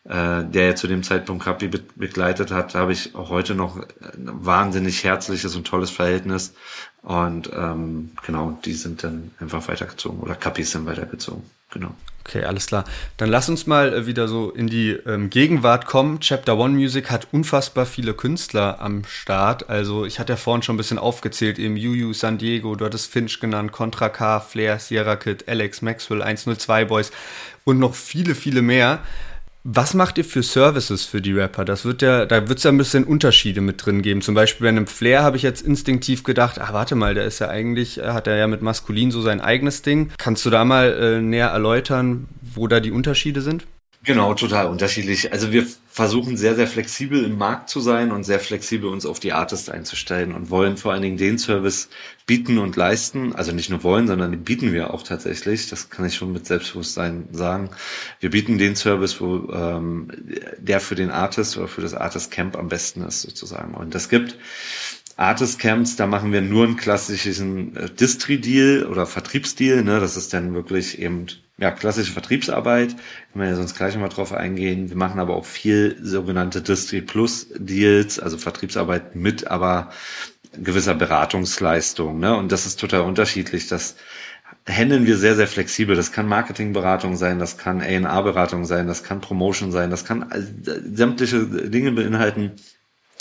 äh, der ja zu dem Zeitpunkt Kapi be begleitet hat, habe ich auch heute noch ein wahnsinnig herzliches und tolles Verhältnis. Und ähm, genau, die sind dann einfach weitergezogen oder Kapis sind weitergezogen. Genau. Okay, alles klar. Dann lass uns mal äh, wieder so in die ähm, Gegenwart kommen. Chapter One Music hat unfassbar viele Künstler am Start. Also ich hatte ja vorhin schon ein bisschen aufgezählt, eben Yu San Diego, du hattest Finch genannt, Contra K, Flair, Sierra Kid, Alex, Maxwell, 102 Boys und noch viele, viele mehr. Was macht ihr für Services für die Rapper? Das wird ja, da wird es ja ein bisschen Unterschiede mit drin geben. Zum Beispiel bei einem Flair habe ich jetzt instinktiv gedacht, ah, warte mal, der ist ja eigentlich, äh, hat er ja mit Maskulin so sein eigenes Ding. Kannst du da mal äh, näher erläutern, wo da die Unterschiede sind? Genau, total unterschiedlich. Also wir versuchen sehr, sehr flexibel im Markt zu sein und sehr flexibel uns auf die Artist einzustellen und wollen vor allen Dingen den Service bieten und leisten. Also nicht nur wollen, sondern den bieten wir auch tatsächlich. Das kann ich schon mit Selbstbewusstsein sagen. Wir bieten den Service, wo ähm, der für den Artist oder für das Artist Camp am besten ist sozusagen. Und das gibt Artist Camps, da machen wir nur einen klassischen äh, Distri-Deal oder Vertriebsdeal. Ne? Das ist dann wirklich eben ja, klassische Vertriebsarbeit, können wir ja sonst gleich nochmal drauf eingehen. Wir machen aber auch viel sogenannte Distri Plus Deals, also Vertriebsarbeit mit aber gewisser Beratungsleistung. Ne? Und das ist total unterschiedlich. Das handeln wir sehr, sehr flexibel. Das kann Marketingberatung sein, das kann A&R-Beratung sein, das kann Promotion sein, das kann sämtliche Dinge beinhalten,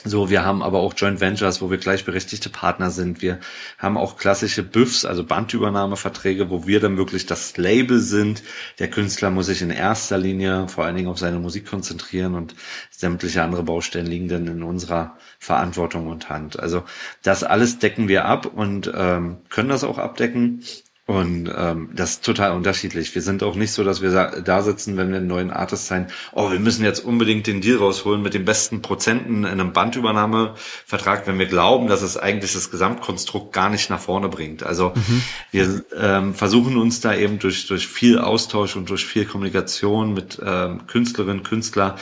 So, wir haben aber auch Joint Ventures, wo wir gleichberechtigte Partner sind. Wir haben auch klassische BÜFs, also Bandübernahmeverträge, wo wir dann wirklich das Label sind. Der Künstler muss sich in erster Linie vor allen Dingen auf seine Musik konzentrieren und sämtliche andere Baustellen liegen dann in unserer Verantwortung und Hand. Also das alles decken wir ab und ähm, können das auch abdecken. Und ähm, das ist total unterschiedlich. Wir sind auch nicht so, dass wir da sitzen, wenn wir einen neuen Artist sein, oh, wir müssen jetzt unbedingt den Deal rausholen mit den besten Prozenten in einem Bandübernahmevertrag, wenn wir glauben, dass es eigentlich das Gesamtkonstrukt gar nicht nach vorne bringt. Also mhm. wir ähm, versuchen uns da eben durch, durch viel Austausch und durch viel Kommunikation mit ähm, Künstlerinnen, Künstler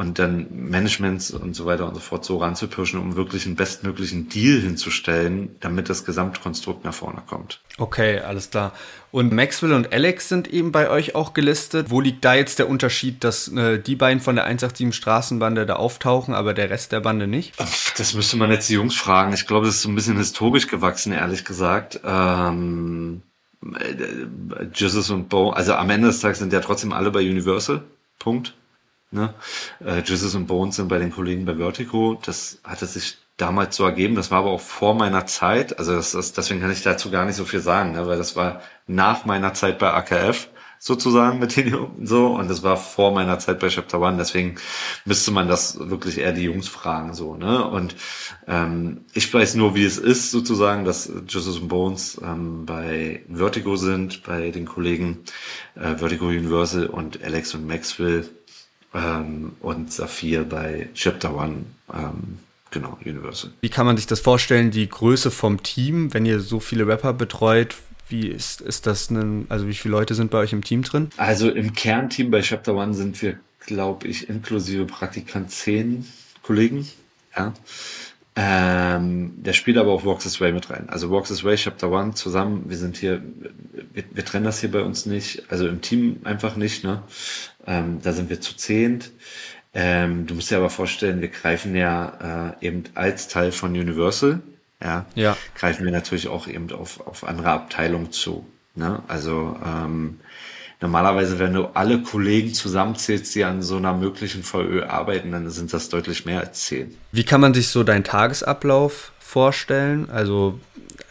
und dann Managements und so weiter und so fort so ranzupirschen, um wirklich einen bestmöglichen Deal hinzustellen, damit das Gesamtkonstrukt nach vorne kommt. Okay, alles klar. Und Maxwell und Alex sind eben bei euch auch gelistet. Wo liegt da jetzt der Unterschied, dass äh, die beiden von der 187 Straßenbande da auftauchen, aber der Rest der Bande nicht? Das müsste man jetzt die Jungs fragen. Ich glaube, das ist so ein bisschen historisch gewachsen, ehrlich gesagt. Ähm, äh, Jesus und Bo, also am Ende des Tages sind ja trotzdem alle bei Universal. Punkt. Ne? Äh, Jesus und Bones sind bei den Kollegen bei Vertigo. Das hatte sich damals so ergeben. Das war aber auch vor meiner Zeit. Also das ist, deswegen kann ich dazu gar nicht so viel sagen, ne? weil das war nach meiner Zeit bei AKF sozusagen mit den Jungs so und das war vor meiner Zeit bei Chapter One. Deswegen müsste man das wirklich eher die Jungs fragen so ne und ähm, ich weiß nur, wie es ist sozusagen, dass Jesus und Bones ähm, bei Vertigo sind, bei den Kollegen äh, Vertigo Universal und Alex und Maxwell ähm, und Saphir bei Chapter One. Ähm, genau, Universal. Wie kann man sich das vorstellen, die Größe vom Team, wenn ihr so viele Rapper betreut? Wie ist, ist das ein, also wie viele Leute sind bei euch im Team drin? Also im Kernteam bei Chapter One sind wir, glaube ich, inklusive Praktikant zehn Kollegen. Ja. Ähm, der spielt aber auch Walks This Way mit rein. Also Walks This Way, Chapter One zusammen. Wir sind hier, wir, wir trennen das hier bei uns nicht, also im Team einfach nicht. Ne? Ähm, da sind wir zu zehnt. Ähm, du musst dir aber vorstellen, wir greifen ja äh, eben als Teil von Universal, ja, ja, greifen wir natürlich auch eben auf, auf andere Abteilungen zu. Ne? Also ähm, normalerweise, wenn du alle Kollegen zusammenzählst, die an so einer möglichen VÖ arbeiten, dann sind das deutlich mehr als zehn. Wie kann man sich so deinen Tagesablauf vorstellen? Also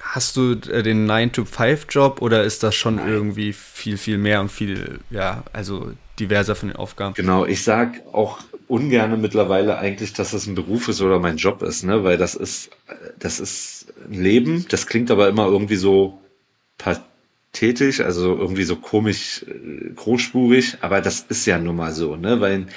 hast du äh, den 9-to-5-Job oder ist das schon Nein. irgendwie viel, viel mehr und viel, ja, also diverser von den Aufgaben? Genau, ich sag auch ungerne mittlerweile eigentlich, dass das ein Beruf ist oder mein Job ist, ne? Weil das ist, das ist ein Leben, das klingt aber immer irgendwie so pathetisch, also irgendwie so komisch, äh, großspurig, aber das ist ja nun mal so, ne? Weil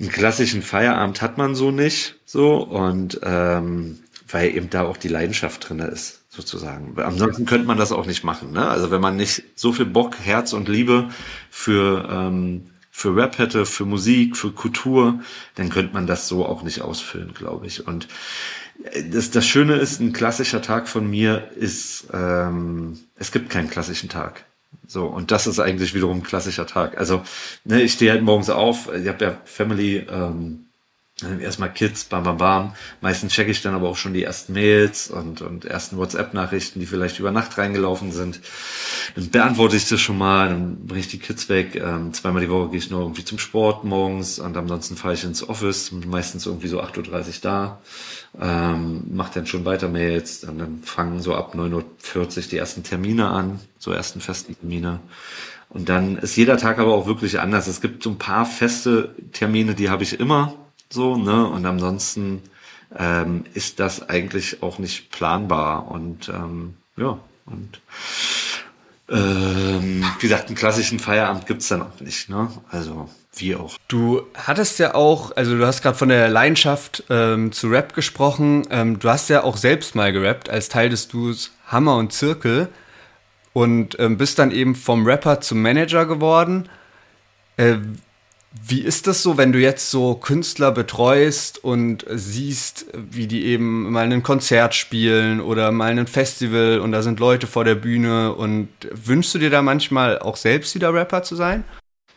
einen klassischen Feierabend hat man so nicht, so und ähm, weil eben da auch die Leidenschaft drinne ist, sozusagen. Ansonsten könnte man das auch nicht machen. Ne? Also wenn man nicht so viel Bock, Herz und Liebe für, ähm, für Rap hätte, für Musik, für Kultur, dann könnte man das so auch nicht ausfüllen, glaube ich. Und äh, das, das Schöne ist, ein klassischer Tag von mir ist, ähm, es gibt keinen klassischen Tag. So, und das ist eigentlich wiederum ein klassischer Tag. Also, ne, ich stehe halt morgens auf, ich habe ja Family, ähm, Erstmal Kids, bam, bam, bam. Meistens checke ich dann aber auch schon die ersten Mails und, und ersten WhatsApp-Nachrichten, die vielleicht über Nacht reingelaufen sind. Dann beantworte ich das schon mal, dann bringe ich die Kids weg. Ähm, zweimal die Woche gehe ich nur irgendwie zum Sport morgens und ansonsten fahre ich ins Office, meistens irgendwie so 8.30 Uhr da. Ähm, mach dann schon weiter Mails, dann, dann fangen so ab 9.40 Uhr die ersten Termine an, so ersten festen Termine. Und dann ist jeder Tag aber auch wirklich anders. Es gibt so ein paar feste Termine, die habe ich immer so, ne? Und ansonsten ähm, ist das eigentlich auch nicht planbar. Und ähm, ja, und ähm, wie gesagt, einen klassischen Feierabend gibt's dann auch nicht, ne? Also wie auch. Du hattest ja auch, also du hast gerade von der Leidenschaft ähm, zu Rap gesprochen. Ähm, du hast ja auch selbst mal gerappt als Teil des Duos Hammer und Zirkel und ähm, bist dann eben vom Rapper zum Manager geworden. Äh, wie ist das so, wenn du jetzt so Künstler betreust und siehst, wie die eben mal ein Konzert spielen oder mal ein Festival und da sind Leute vor der Bühne und wünschst du dir da manchmal auch selbst wieder Rapper zu sein?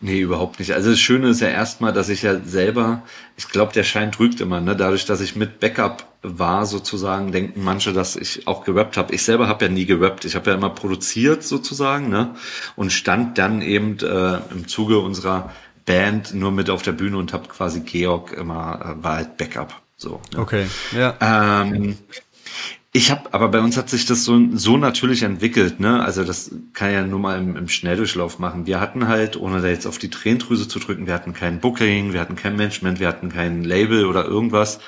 Nee, überhaupt nicht. Also das Schöne ist ja erstmal, dass ich ja selber, ich glaube, der Schein trügt immer, ne? Dadurch, dass ich mit Backup war sozusagen, denken manche, dass ich auch gerappt habe. Ich selber habe ja nie gerappt. Ich habe ja immer produziert sozusagen, ne? Und stand dann eben äh, im Zuge unserer Band nur mit auf der Bühne und habe quasi Georg immer, äh, war halt Backup. So. Ne? Okay, ja. Ähm, ich habe, aber bei uns hat sich das so, so natürlich entwickelt, ne? Also das kann ja nur mal im, im Schnelldurchlauf machen. Wir hatten halt, ohne da jetzt auf die Tränendrüse zu drücken, wir hatten kein Booking, wir hatten kein Management, wir hatten kein Label oder irgendwas.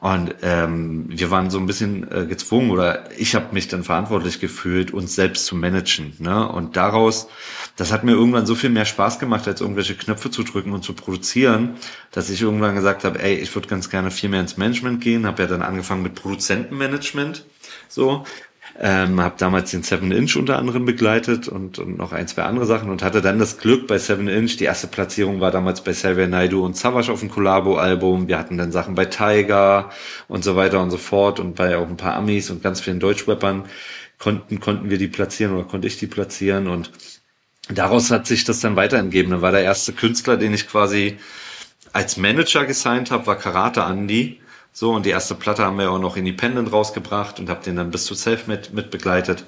Und ähm, wir waren so ein bisschen äh, gezwungen oder ich habe mich dann verantwortlich gefühlt, uns selbst zu managen. Ne? Und daraus, das hat mir irgendwann so viel mehr Spaß gemacht, als irgendwelche Knöpfe zu drücken und zu produzieren, dass ich irgendwann gesagt habe, ey, ich würde ganz gerne viel mehr ins Management gehen. Habe ja dann angefangen mit Produzentenmanagement. So, ähm, habe damals den Seven Inch unter anderem begleitet und, und noch ein, zwei andere Sachen und hatte dann das Glück bei Seven Inch. Die erste Platzierung war damals bei Xavier Naidu und Savage auf dem Collabo-Album. Wir hatten dann Sachen bei Tiger und so weiter und so fort und bei auch ein paar Amis und ganz vielen Deutschrappern konnten, konnten wir die platzieren oder konnte ich die platzieren und daraus hat sich das dann weiterentgeben. Dann war der erste Künstler, den ich quasi als Manager gesigned habe, war Karate Andy so, und die erste Platte haben wir auch noch independent rausgebracht und habe den dann bis zu Self mit, mit begleitet.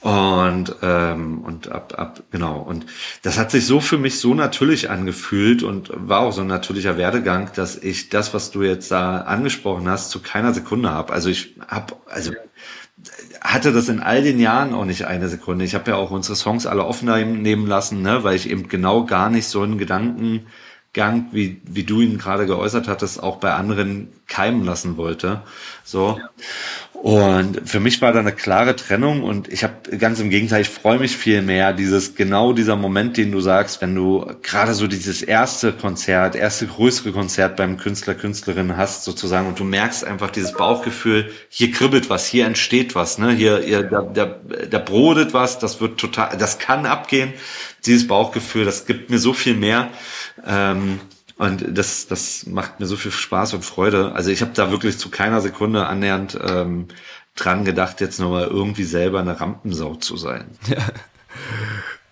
Und, ähm, und ab, ab, genau. Und das hat sich so für mich so natürlich angefühlt und war auch so ein natürlicher Werdegang, dass ich das, was du jetzt da angesprochen hast, zu keiner Sekunde habe. Also ich habe, also hatte das in all den Jahren auch nicht eine Sekunde. Ich habe ja auch unsere Songs alle offen nehmen lassen, ne, weil ich eben genau gar nicht so einen Gedanken Gang, wie, wie du ihn gerade geäußert hattest, auch bei anderen keimen lassen wollte. So. Und für mich war da eine klare Trennung und ich habe ganz im Gegenteil, ich freue mich viel mehr, dieses genau dieser Moment, den du sagst, wenn du gerade so dieses erste Konzert, erste größere Konzert beim Künstler, Künstlerin hast sozusagen und du merkst einfach dieses Bauchgefühl, hier kribbelt was, hier entsteht was, ne, hier, hier da, da, da brodet was, das wird total, das kann abgehen. Dieses Bauchgefühl, das gibt mir so viel mehr ähm, und das, das macht mir so viel Spaß und Freude. Also ich habe da wirklich zu keiner Sekunde annähernd ähm, dran gedacht, jetzt nochmal irgendwie selber eine Rampensau zu sein. Ja.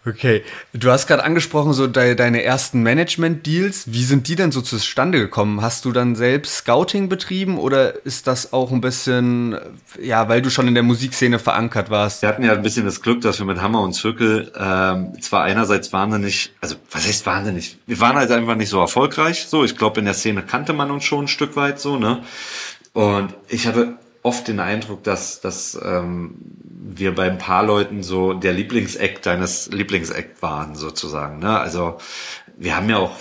Okay, du hast gerade angesprochen, so de deine ersten Management-Deals. Wie sind die denn so zustande gekommen? Hast du dann selbst Scouting betrieben oder ist das auch ein bisschen, ja, weil du schon in der Musikszene verankert warst? Wir hatten ja ein bisschen das Glück, dass wir mit Hammer und Zirkel ähm, zwar einerseits wahnsinnig, also was heißt wahnsinnig? Wir waren halt einfach nicht so erfolgreich. So, ich glaube, in der Szene kannte man uns schon ein Stück weit so, ne? Und ich hatte oft den Eindruck, dass, dass ähm, wir bei ein paar Leuten so der Lieblingseck deines Lieblingseck waren, sozusagen. Ne? Also wir haben ja auch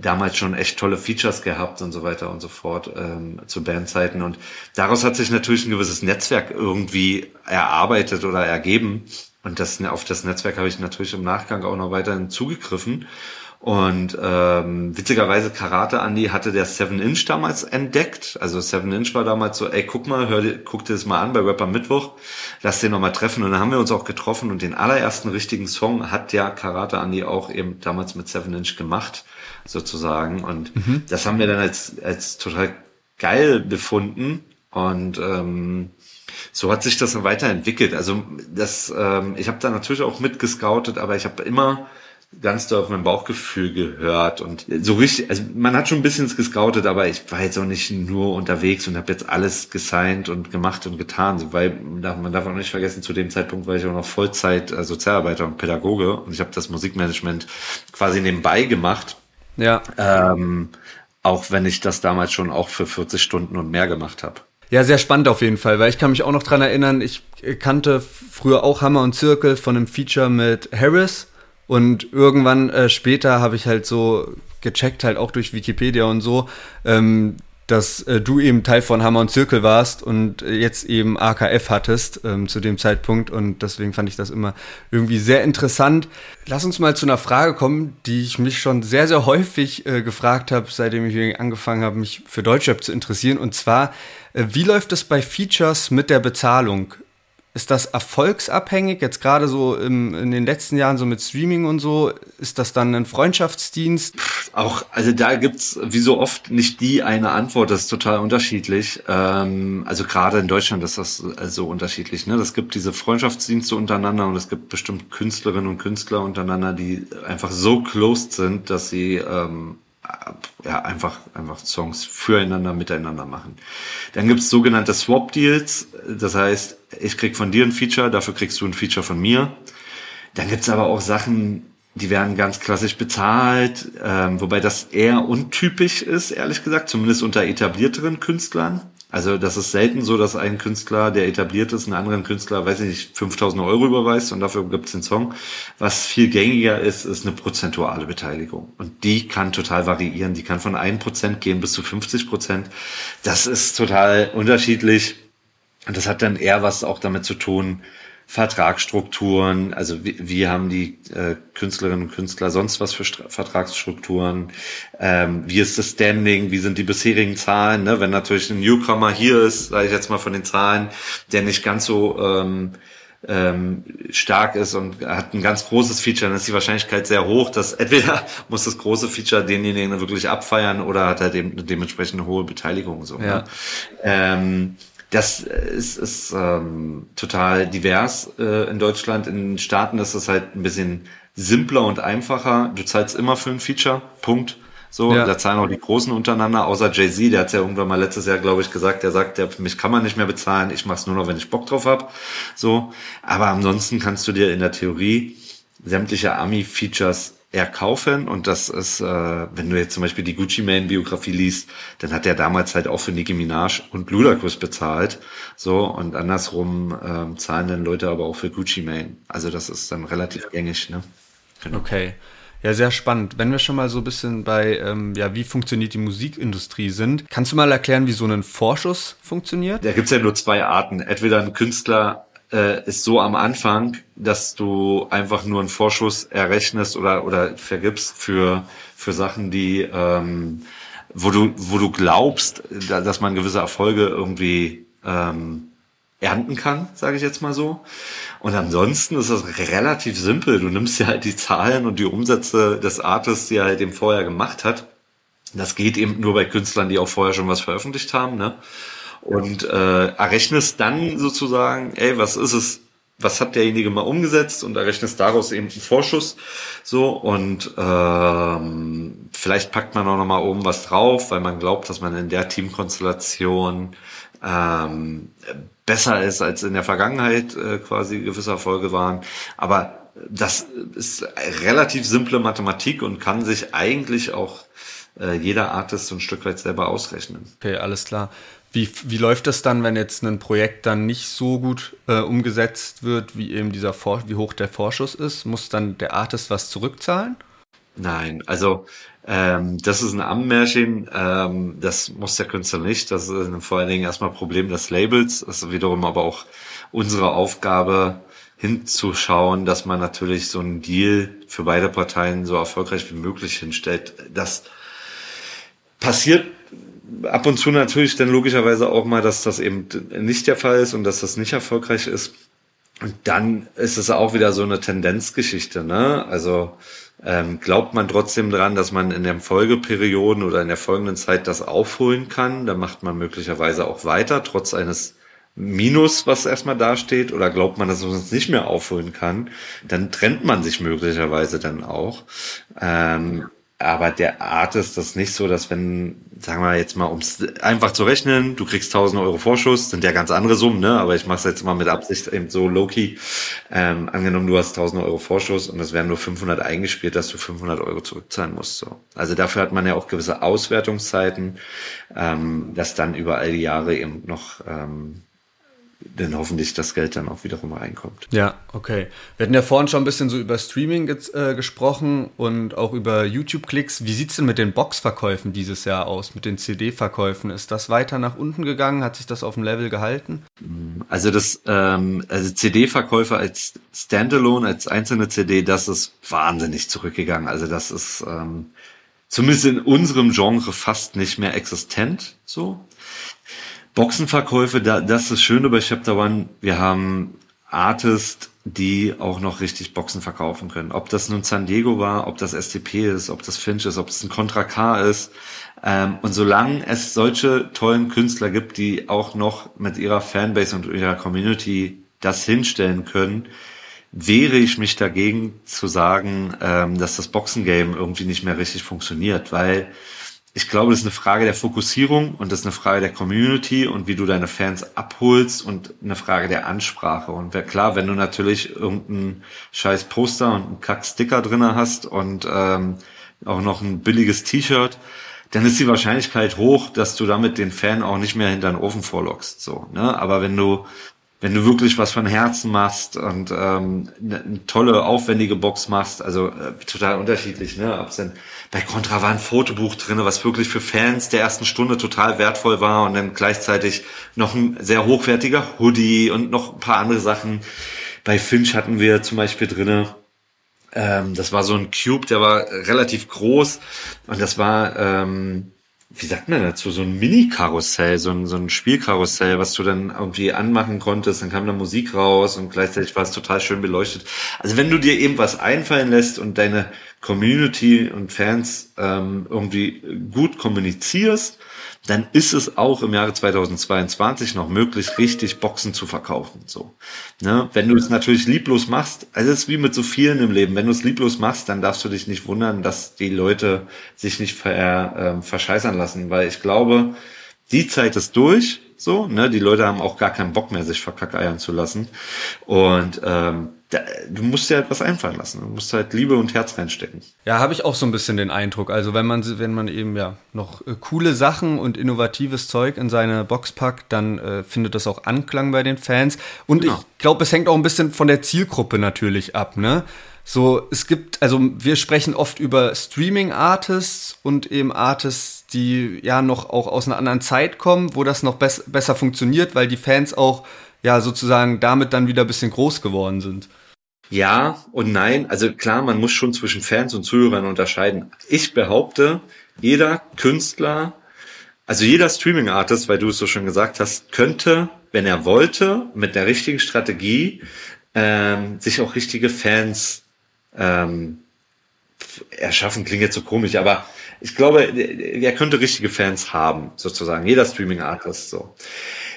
damals schon echt tolle Features gehabt und so weiter und so fort ähm, zu Bandzeiten. Und daraus hat sich natürlich ein gewisses Netzwerk irgendwie erarbeitet oder ergeben. Und das, auf das Netzwerk habe ich natürlich im Nachgang auch noch weiterhin zugegriffen. Und ähm, witzigerweise Karate Andy hatte der Seven Inch damals entdeckt. Also Seven Inch war damals so, ey, guck mal, hör, guck dir das mal an bei Rapper Mittwoch, lass den nochmal treffen. Und dann haben wir uns auch getroffen und den allerersten richtigen Song hat ja Karate Andy auch eben damals mit Seven Inch gemacht, sozusagen. Und mhm. das haben wir dann als, als total geil befunden. Und ähm, so hat sich das dann weiterentwickelt. Also das, ähm, ich habe da natürlich auch mitgescoutet, aber ich habe immer ganz doll auf mein Bauchgefühl gehört und so richtig, also man hat schon ein bisschen gescoutet, aber ich war jetzt auch nicht nur unterwegs und habe jetzt alles gesigned und gemacht und getan, weil man darf auch nicht vergessen, zu dem Zeitpunkt war ich auch noch Vollzeit äh, Sozialarbeiter und Pädagoge und ich habe das Musikmanagement quasi nebenbei gemacht. Ja. Ähm, auch wenn ich das damals schon auch für 40 Stunden und mehr gemacht habe. Ja, sehr spannend auf jeden Fall, weil ich kann mich auch noch dran erinnern, ich kannte früher auch Hammer und Zirkel von einem Feature mit Harris und irgendwann äh, später habe ich halt so gecheckt, halt auch durch Wikipedia und so, ähm, dass äh, du eben Teil von Hammer und Zirkel warst und jetzt eben AKF hattest ähm, zu dem Zeitpunkt und deswegen fand ich das immer irgendwie sehr interessant. Lass uns mal zu einer Frage kommen, die ich mich schon sehr, sehr häufig äh, gefragt habe, seitdem ich angefangen habe, mich für Deutschrap zu interessieren und zwar, äh, wie läuft es bei Features mit der Bezahlung? Ist das erfolgsabhängig? Jetzt gerade so im, in den letzten Jahren so mit Streaming und so, ist das dann ein Freundschaftsdienst? Auch, also da gibt's wie so oft nicht die eine Antwort, das ist total unterschiedlich. Ähm, also gerade in Deutschland ist das äh, so unterschiedlich. Ne? Das gibt diese Freundschaftsdienste untereinander und es gibt bestimmt Künstlerinnen und Künstler untereinander, die einfach so closed sind, dass sie ähm, ja, einfach, einfach Songs füreinander, miteinander machen. Dann gibt's sogenannte Swap Deals. Das heißt, ich krieg von dir ein Feature, dafür kriegst du ein Feature von mir. Dann gibt's aber auch Sachen, die werden ganz klassisch bezahlt, ähm, wobei das eher untypisch ist, ehrlich gesagt, zumindest unter etablierteren Künstlern. Also das ist selten so, dass ein Künstler, der etabliert ist, einen anderen Künstler, weiß ich nicht, 5000 Euro überweist und dafür gibt es den Song. Was viel gängiger ist, ist eine prozentuale Beteiligung. Und die kann total variieren. Die kann von 1% gehen bis zu 50%. Das ist total unterschiedlich. Und das hat dann eher was auch damit zu tun, Vertragsstrukturen, also wie, wie haben die äh, Künstlerinnen und Künstler sonst was für Stra Vertragsstrukturen, ähm, wie ist das Standing, wie sind die bisherigen Zahlen, ne? wenn natürlich ein Newcomer hier ist, sage ich jetzt mal von den Zahlen, der nicht ganz so ähm, ähm, stark ist und hat ein ganz großes Feature, dann ist die Wahrscheinlichkeit sehr hoch, dass entweder muss das große Feature denjenigen wirklich abfeiern oder hat er dem, dementsprechend eine hohe Beteiligung. So, ja. ne? ähm, das ist, ist ähm, total divers äh, in Deutschland. In den Staaten ist es halt ein bisschen simpler und einfacher. Du zahlst immer für ein Feature, Punkt. So, ja. da zahlen auch die Großen untereinander, außer Jay-Z, der hat ja irgendwann mal letztes Jahr, glaube ich, gesagt, der sagt, der, mich kann man nicht mehr bezahlen, ich mach's nur noch, wenn ich Bock drauf hab. So, aber ansonsten kannst du dir in der Theorie sämtliche Ami-Features erkaufen und das ist, äh, wenn du jetzt zum Beispiel die Gucci Mane Biografie liest, dann hat er damals halt auch für Nicki Minaj und Ludacris bezahlt, so und andersrum ähm, zahlen dann Leute aber auch für Gucci Mane. Also das ist dann relativ gängig, ne? Genau. Okay. Ja, sehr spannend. Wenn wir schon mal so ein bisschen bei, ähm, ja, wie funktioniert die Musikindustrie sind, kannst du mal erklären, wie so ein Vorschuss funktioniert? Da gibt's ja nur zwei Arten. Entweder ein Künstler äh, ist so am Anfang, dass du einfach nur einen Vorschuss errechnest oder, oder vergibst für, für Sachen, die, ähm, wo du, wo du glaubst, dass man gewisse Erfolge irgendwie ähm, ernten kann, sage ich jetzt mal so. Und ansonsten ist das relativ simpel. Du nimmst ja halt die Zahlen und die Umsätze des Artists, die er halt eben vorher gemacht hat. Das geht eben nur bei Künstlern, die auch vorher schon was veröffentlicht haben. Ne? Und äh, errechnest dann sozusagen, ey, was ist es, was hat derjenige mal umgesetzt und errechnest daraus eben einen Vorschuss so und ähm, vielleicht packt man auch noch mal oben was drauf, weil man glaubt, dass man in der Teamkonstellation ähm, besser ist als in der Vergangenheit äh, quasi gewisse Erfolge waren, aber das ist relativ simple Mathematik und kann sich eigentlich auch äh, jeder Artist so ein Stück weit selber ausrechnen. Okay, alles klar. Wie, wie läuft das dann, wenn jetzt ein Projekt dann nicht so gut äh, umgesetzt wird, wie eben dieser Vor wie hoch der Vorschuss ist? Muss dann der Artist was zurückzahlen? Nein, also ähm, das ist ein Ammenmärchen, ähm, das muss der Künstler nicht. Das ist vor allen Dingen erstmal Problem des Labels. Das ist wiederum aber auch unsere Aufgabe, hinzuschauen, dass man natürlich so einen Deal für beide Parteien so erfolgreich wie möglich hinstellt. Das passiert ab und zu natürlich dann logischerweise auch mal, dass das eben nicht der Fall ist und dass das nicht erfolgreich ist. Und dann ist es auch wieder so eine Tendenzgeschichte, ne? Also ähm, glaubt man trotzdem dran, dass man in den Folgeperioden oder in der folgenden Zeit das aufholen kann, dann macht man möglicherweise auch weiter, trotz eines Minus, was erstmal dasteht, oder glaubt man, dass man es nicht mehr aufholen kann, dann trennt man sich möglicherweise dann auch. Ähm, aber der Art ist das nicht so, dass wenn, sagen wir jetzt mal, um es einfach zu rechnen, du kriegst 1000 Euro Vorschuss, sind ja ganz andere Summen, ne? aber ich mache es jetzt mal mit Absicht eben so low-key. Ähm, angenommen, du hast 1000 Euro Vorschuss und es werden nur 500 eingespielt, dass du 500 Euro zurückzahlen musst. So. Also dafür hat man ja auch gewisse Auswertungszeiten, ähm, dass dann über all die Jahre eben noch ähm, denn hoffentlich das Geld dann auch wiederum reinkommt. Ja, okay. Wir hatten ja vorhin schon ein bisschen so über Streaming äh, gesprochen und auch über YouTube-Klicks. Wie sieht es denn mit den Box-Verkäufen dieses Jahr aus, mit den CD-Verkäufen? Ist das weiter nach unten gegangen? Hat sich das auf dem Level gehalten? Also das, ähm, also CD-Verkäufe als Standalone, als einzelne CD, das ist wahnsinnig zurückgegangen. Also das ist ähm, zumindest in unserem Genre fast nicht mehr existent. So. Boxenverkäufe, da, das ist schön bei Chapter One. Wir haben Artists, die auch noch richtig Boxen verkaufen können. Ob das nun San Diego war, ob das STP ist, ob das Finch ist, ob es ein Contra K ist. Ähm, und solange es solche tollen Künstler gibt, die auch noch mit ihrer Fanbase und ihrer Community das hinstellen können, wehre ich mich dagegen zu sagen, ähm, dass das Boxengame irgendwie nicht mehr richtig funktioniert, weil ich glaube, das ist eine Frage der Fokussierung und das ist eine Frage der Community und wie du deine Fans abholst und eine Frage der Ansprache. Und klar, wenn du natürlich irgendeinen scheiß Poster und einen Kack-Sticker drinne hast und ähm, auch noch ein billiges T-Shirt, dann ist die Wahrscheinlichkeit hoch, dass du damit den Fan auch nicht mehr hinter den Ofen vorlockst. So, ne? Aber wenn du wenn du wirklich was von Herzen machst und ähm, eine, eine tolle, aufwendige Box machst, also äh, total unterschiedlich, ne? Ob's denn bei Contra war ein Fotobuch drinne, was wirklich für Fans der ersten Stunde total wertvoll war und dann gleichzeitig noch ein sehr hochwertiger Hoodie und noch ein paar andere Sachen. Bei Finch hatten wir zum Beispiel drinne ähm, das war so ein Cube, der war relativ groß und das war ähm, wie sagt man dazu, so ein Mini-Karussell, so ein, so ein Spielkarussell, was du dann irgendwie anmachen konntest, dann kam da Musik raus und gleichzeitig war es total schön beleuchtet. Also wenn du dir eben was einfallen lässt und deine Community und Fans ähm, irgendwie gut kommunizierst, dann ist es auch im Jahre 2022 noch möglich, richtig Boxen zu verkaufen. So, ne? Wenn du es natürlich lieblos machst, also es ist wie mit so vielen im Leben. Wenn du es lieblos machst, dann darfst du dich nicht wundern, dass die Leute sich nicht ver, äh, verscheißern lassen, weil ich glaube, die Zeit ist durch. So, ne? Die Leute haben auch gar keinen Bock mehr, sich verkackeiern zu lassen. Und ähm, da, du musst dir halt was einfallen lassen. Du musst halt Liebe und Herz reinstecken. Ja, habe ich auch so ein bisschen den Eindruck. Also wenn man, wenn man eben ja noch äh, coole Sachen und innovatives Zeug in seine Box packt, dann äh, findet das auch Anklang bei den Fans. Und genau. ich glaube, es hängt auch ein bisschen von der Zielgruppe natürlich ab, ne? So, es gibt, also wir sprechen oft über Streaming-Artists und eben Artists, die ja noch auch aus einer anderen Zeit kommen, wo das noch bess besser funktioniert, weil die Fans auch ja sozusagen damit dann wieder ein bisschen groß geworden sind. Ja und nein. Also klar, man muss schon zwischen Fans und Zuhörern unterscheiden. Ich behaupte, jeder Künstler, also jeder Streaming-Artist, weil du es so schon gesagt hast, könnte, wenn er wollte, mit der richtigen Strategie ähm, sich auch richtige Fans ähm, erschaffen. Klingt jetzt so komisch, aber ich glaube, er könnte richtige Fans haben, sozusagen. Jeder Streaming-Artist so.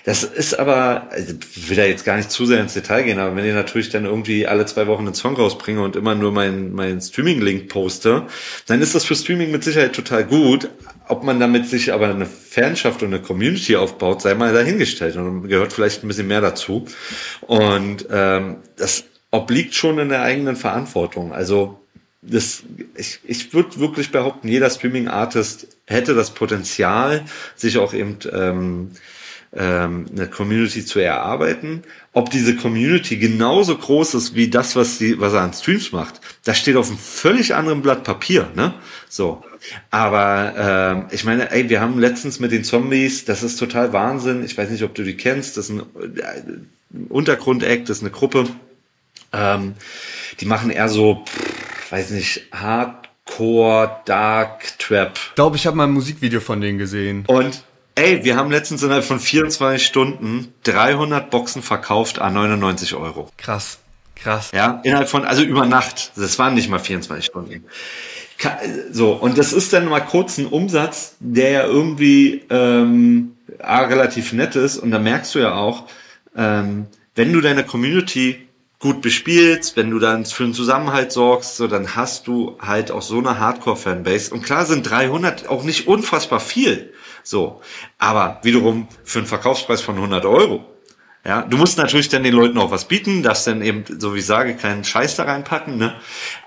Das ist aber, also will da jetzt gar nicht zu sehr ins Detail gehen, aber wenn ich natürlich dann irgendwie alle zwei Wochen einen Song rausbringe und immer nur meinen mein Streaming-Link poste, dann ist das für Streaming mit Sicherheit total gut. Ob man damit sich aber eine Fanschaft und eine Community aufbaut, sei mal dahingestellt und gehört vielleicht ein bisschen mehr dazu. Und ähm, das obliegt schon in der eigenen Verantwortung. Also das, ich, ich würde wirklich behaupten, jeder Streaming-Artist hätte das Potenzial, sich auch eben ähm, ähm, eine Community zu erarbeiten. Ob diese Community genauso groß ist wie das, was, die, was er an Streams macht, das steht auf einem völlig anderen Blatt Papier. Ne? So. Aber ähm, ich meine, ey, wir haben letztens mit den Zombies, das ist total Wahnsinn. Ich weiß nicht, ob du die kennst. Das ist ein, ein Untergrund-Act, das ist eine Gruppe. Ähm, die machen eher so, pff, weiß nicht, Hardcore, Dark Trap. Ich glaube, ich habe mal ein Musikvideo von denen gesehen. Und Ey, wir haben letztens innerhalb von 24 Stunden 300 Boxen verkauft an 99 Euro. Krass, krass. Ja, innerhalb von, also über Nacht. Das waren nicht mal 24 Stunden. So, und das ist dann mal kurz ein Umsatz, der ja irgendwie ähm, relativ nett ist. Und da merkst du ja auch, ähm, wenn du deine Community gut bespielst, wenn du dann für einen Zusammenhalt sorgst, so, dann hast du halt auch so eine Hardcore-Fanbase. Und klar sind 300 auch nicht unfassbar viel. So. Aber wiederum für einen Verkaufspreis von 100 Euro. Ja, du musst natürlich dann den Leuten auch was bieten, darfst dann eben, so wie ich sage, keinen Scheiß da reinpacken, ne?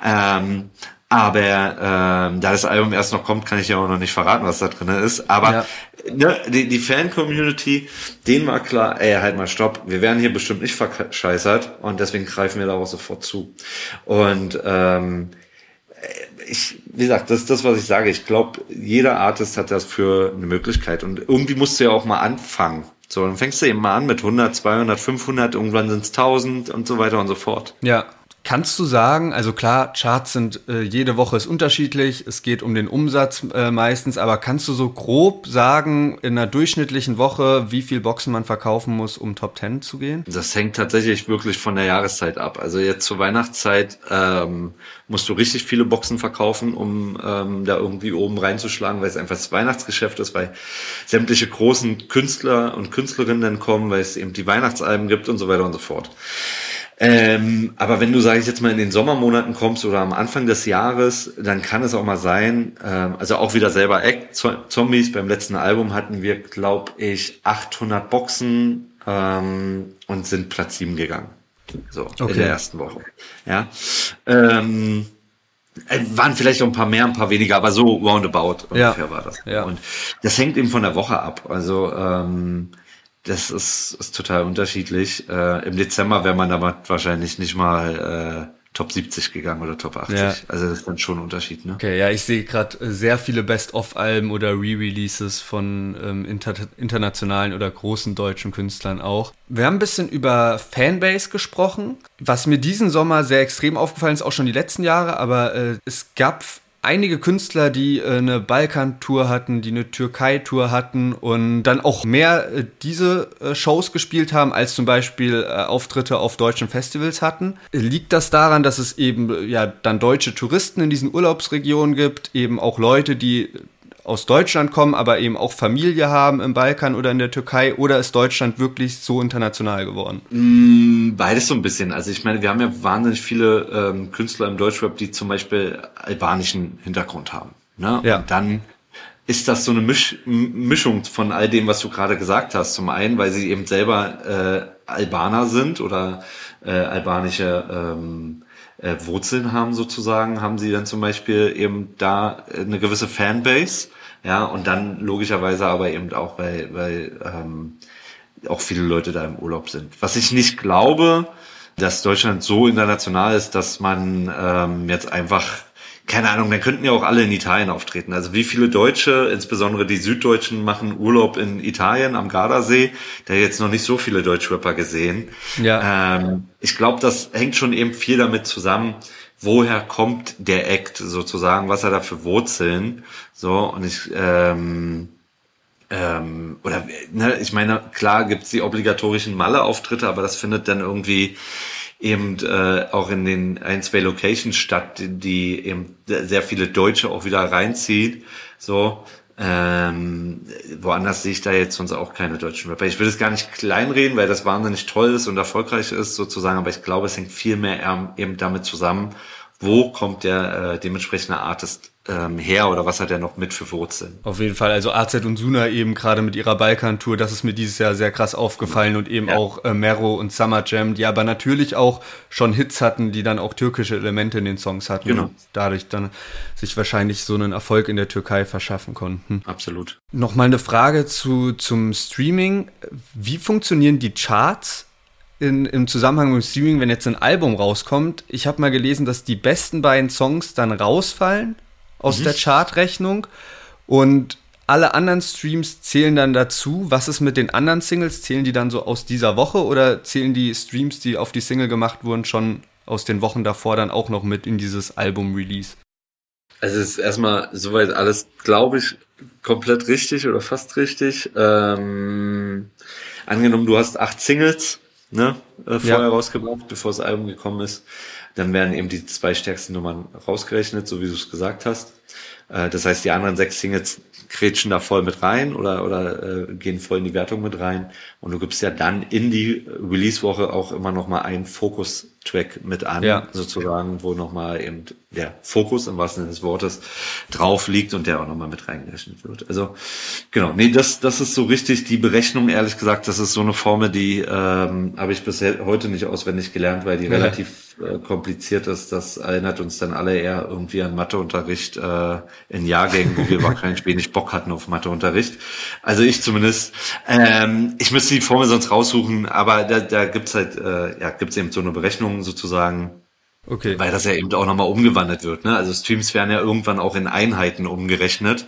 Ähm, aber ähm, da das Album erst noch kommt, kann ich ja auch noch nicht verraten, was da drin ist. Aber ja. ne, die, die Fan-Community, denen war klar, ey, halt mal stopp, wir werden hier bestimmt nicht verscheißert und deswegen greifen wir da auch sofort zu. Und ähm, ich, wie gesagt, das ist das, was ich sage. Ich glaube, jeder Artist hat das für eine Möglichkeit. Und irgendwie musst du ja auch mal anfangen. So, dann fängst du eben mal an mit 100, 200, 500, irgendwann sind es 1000 und so weiter und so fort. Ja, Kannst du sagen, also klar, Charts sind äh, jede Woche ist unterschiedlich, es geht um den Umsatz äh, meistens, aber kannst du so grob sagen, in einer durchschnittlichen Woche, wie viel Boxen man verkaufen muss, um Top 10 zu gehen? Das hängt tatsächlich wirklich von der Jahreszeit ab. Also jetzt zur Weihnachtszeit ähm, musst du richtig viele Boxen verkaufen, um ähm, da irgendwie oben reinzuschlagen, weil es einfach das Weihnachtsgeschäft ist, weil sämtliche großen Künstler und Künstlerinnen dann kommen, weil es eben die Weihnachtsalben gibt und so weiter und so fort. Ähm, aber wenn du, sage ich jetzt mal, in den Sommermonaten kommst oder am Anfang des Jahres, dann kann es auch mal sein, ähm, also auch wieder selber Act, Zombies, beim letzten Album hatten wir, glaube ich, 800 Boxen ähm, und sind Platz 7 gegangen. So, okay. in der ersten Woche. Ja. Ähm, äh, waren vielleicht auch ein paar mehr, ein paar weniger, aber so roundabout ungefähr ja. war das. Ja. Und das hängt eben von der Woche ab. Also ähm, das ist, ist total unterschiedlich. Äh, Im Dezember wäre man aber wahrscheinlich nicht mal äh, Top 70 gegangen oder Top 80. Ja. Also das ist dann schon ein Unterschied. Ne? Okay, ja, ich sehe gerade äh, sehr viele Best-of-Alben oder Re-Releases von ähm, inter internationalen oder großen deutschen Künstlern auch. Wir haben ein bisschen über Fanbase gesprochen. Was mir diesen Sommer sehr extrem aufgefallen ist, auch schon die letzten Jahre, aber äh, es gab einige Künstler, die äh, eine Balkan-Tour hatten, die eine Türkei-Tour hatten und dann auch mehr äh, diese äh, Shows gespielt haben, als zum Beispiel Auftritte auf deutschen Festivals hatten. Liegt das daran, dass es eben ja dann deutsche Touristen in diesen Urlaubsregionen gibt, eben auch Leute, die aus Deutschland kommen, aber eben auch Familie haben im Balkan oder in der Türkei? Oder ist Deutschland wirklich so international geworden? Mm, beides so ein bisschen. Also ich meine, wir haben ja wahnsinnig viele ähm, Künstler im Deutschrap, die zum Beispiel albanischen Hintergrund haben. Ne? Ja. Und dann ist das so eine Misch Mischung von all dem, was du gerade gesagt hast. Zum einen, weil sie eben selber äh, Albaner sind oder äh, albanische ähm, äh, Wurzeln haben sozusagen, haben sie dann zum Beispiel eben da eine gewisse Fanbase ja, und dann logischerweise aber eben auch, weil, weil ähm, auch viele Leute da im Urlaub sind. Was ich nicht glaube, dass Deutschland so international ist, dass man ähm, jetzt einfach, keine Ahnung, dann könnten ja auch alle in Italien auftreten. Also wie viele Deutsche, insbesondere die Süddeutschen, machen Urlaub in Italien am Gardasee? Da jetzt noch nicht so viele Deutschrapper gesehen. Ja. Ähm, ich glaube, das hängt schon eben viel damit zusammen, woher kommt der Act sozusagen, was er da für Wurzeln. So, und ich, ähm, ähm, oder ne, ich meine, klar gibt's die obligatorischen Malle-Auftritte, aber das findet dann irgendwie eben äh, auch in den ein, zwei Locations statt, die, eben sehr viele Deutsche auch wieder reinzieht. So, ähm, woanders sehe ich da jetzt sonst auch keine deutschen Rapper. Ich will es gar nicht kleinreden, weil das wahnsinnig toll ist und erfolgreich ist sozusagen, aber ich glaube, es hängt viel mehr eben damit zusammen, wo kommt der äh, dementsprechende Artist ähm, her oder was hat er noch mit für Wurzeln? Auf jeden Fall, also AZ und Suna eben gerade mit ihrer Balkan-Tour, das ist mir dieses Jahr sehr krass aufgefallen und eben ja. auch äh, Mero und Summer Jam, die aber natürlich auch schon Hits hatten, die dann auch türkische Elemente in den Songs hatten genau. und dadurch dann sich wahrscheinlich so einen Erfolg in der Türkei verschaffen konnten. Absolut. Nochmal eine Frage zu, zum Streaming. Wie funktionieren die Charts in, im Zusammenhang mit Streaming, wenn jetzt ein Album rauskommt? Ich habe mal gelesen, dass die besten beiden Songs dann rausfallen aus mhm. der Chartrechnung und alle anderen Streams zählen dann dazu. Was ist mit den anderen Singles? Zählen die dann so aus dieser Woche oder zählen die Streams, die auf die Single gemacht wurden, schon aus den Wochen davor dann auch noch mit in dieses Album-Release? Also es ist erstmal soweit alles, glaube ich, komplett richtig oder fast richtig. Ähm, angenommen, du hast acht Singles ne, äh, vorher ja. rausgebracht, bevor das Album gekommen ist. Dann werden eben die zwei stärksten Nummern rausgerechnet, so wie du es gesagt hast. Äh, das heißt, die anderen sechs Singles kretschen da voll mit rein oder, oder äh, gehen voll in die Wertung mit rein. Und du gibst ja dann in die Release-Woche auch immer noch mal einen Fokus-Track mit an, ja. sozusagen, wo noch mal eben der Fokus im wahrsten Sinne des Wortes drauf liegt und der auch noch mal mit reingerechnet wird. Also genau, nee, das, das ist so richtig die Berechnung, ehrlich gesagt, das ist so eine Formel, die ähm, habe ich bisher heute nicht auswendig gelernt, weil die ja. relativ äh, kompliziert ist, das erinnert uns dann alle eher irgendwie an Matheunterricht äh, in Jahrgängen, wo wir wahrscheinlich wenig Bock hatten auf Matheunterricht. Also ich zumindest. Ähm, ich müsste die Formel sonst raussuchen, aber da, da gibt's halt, äh, ja, gibt's eben so eine Berechnung sozusagen, Okay. Weil das ja eben auch nochmal umgewandelt wird. Ne? Also Streams werden ja irgendwann auch in Einheiten umgerechnet,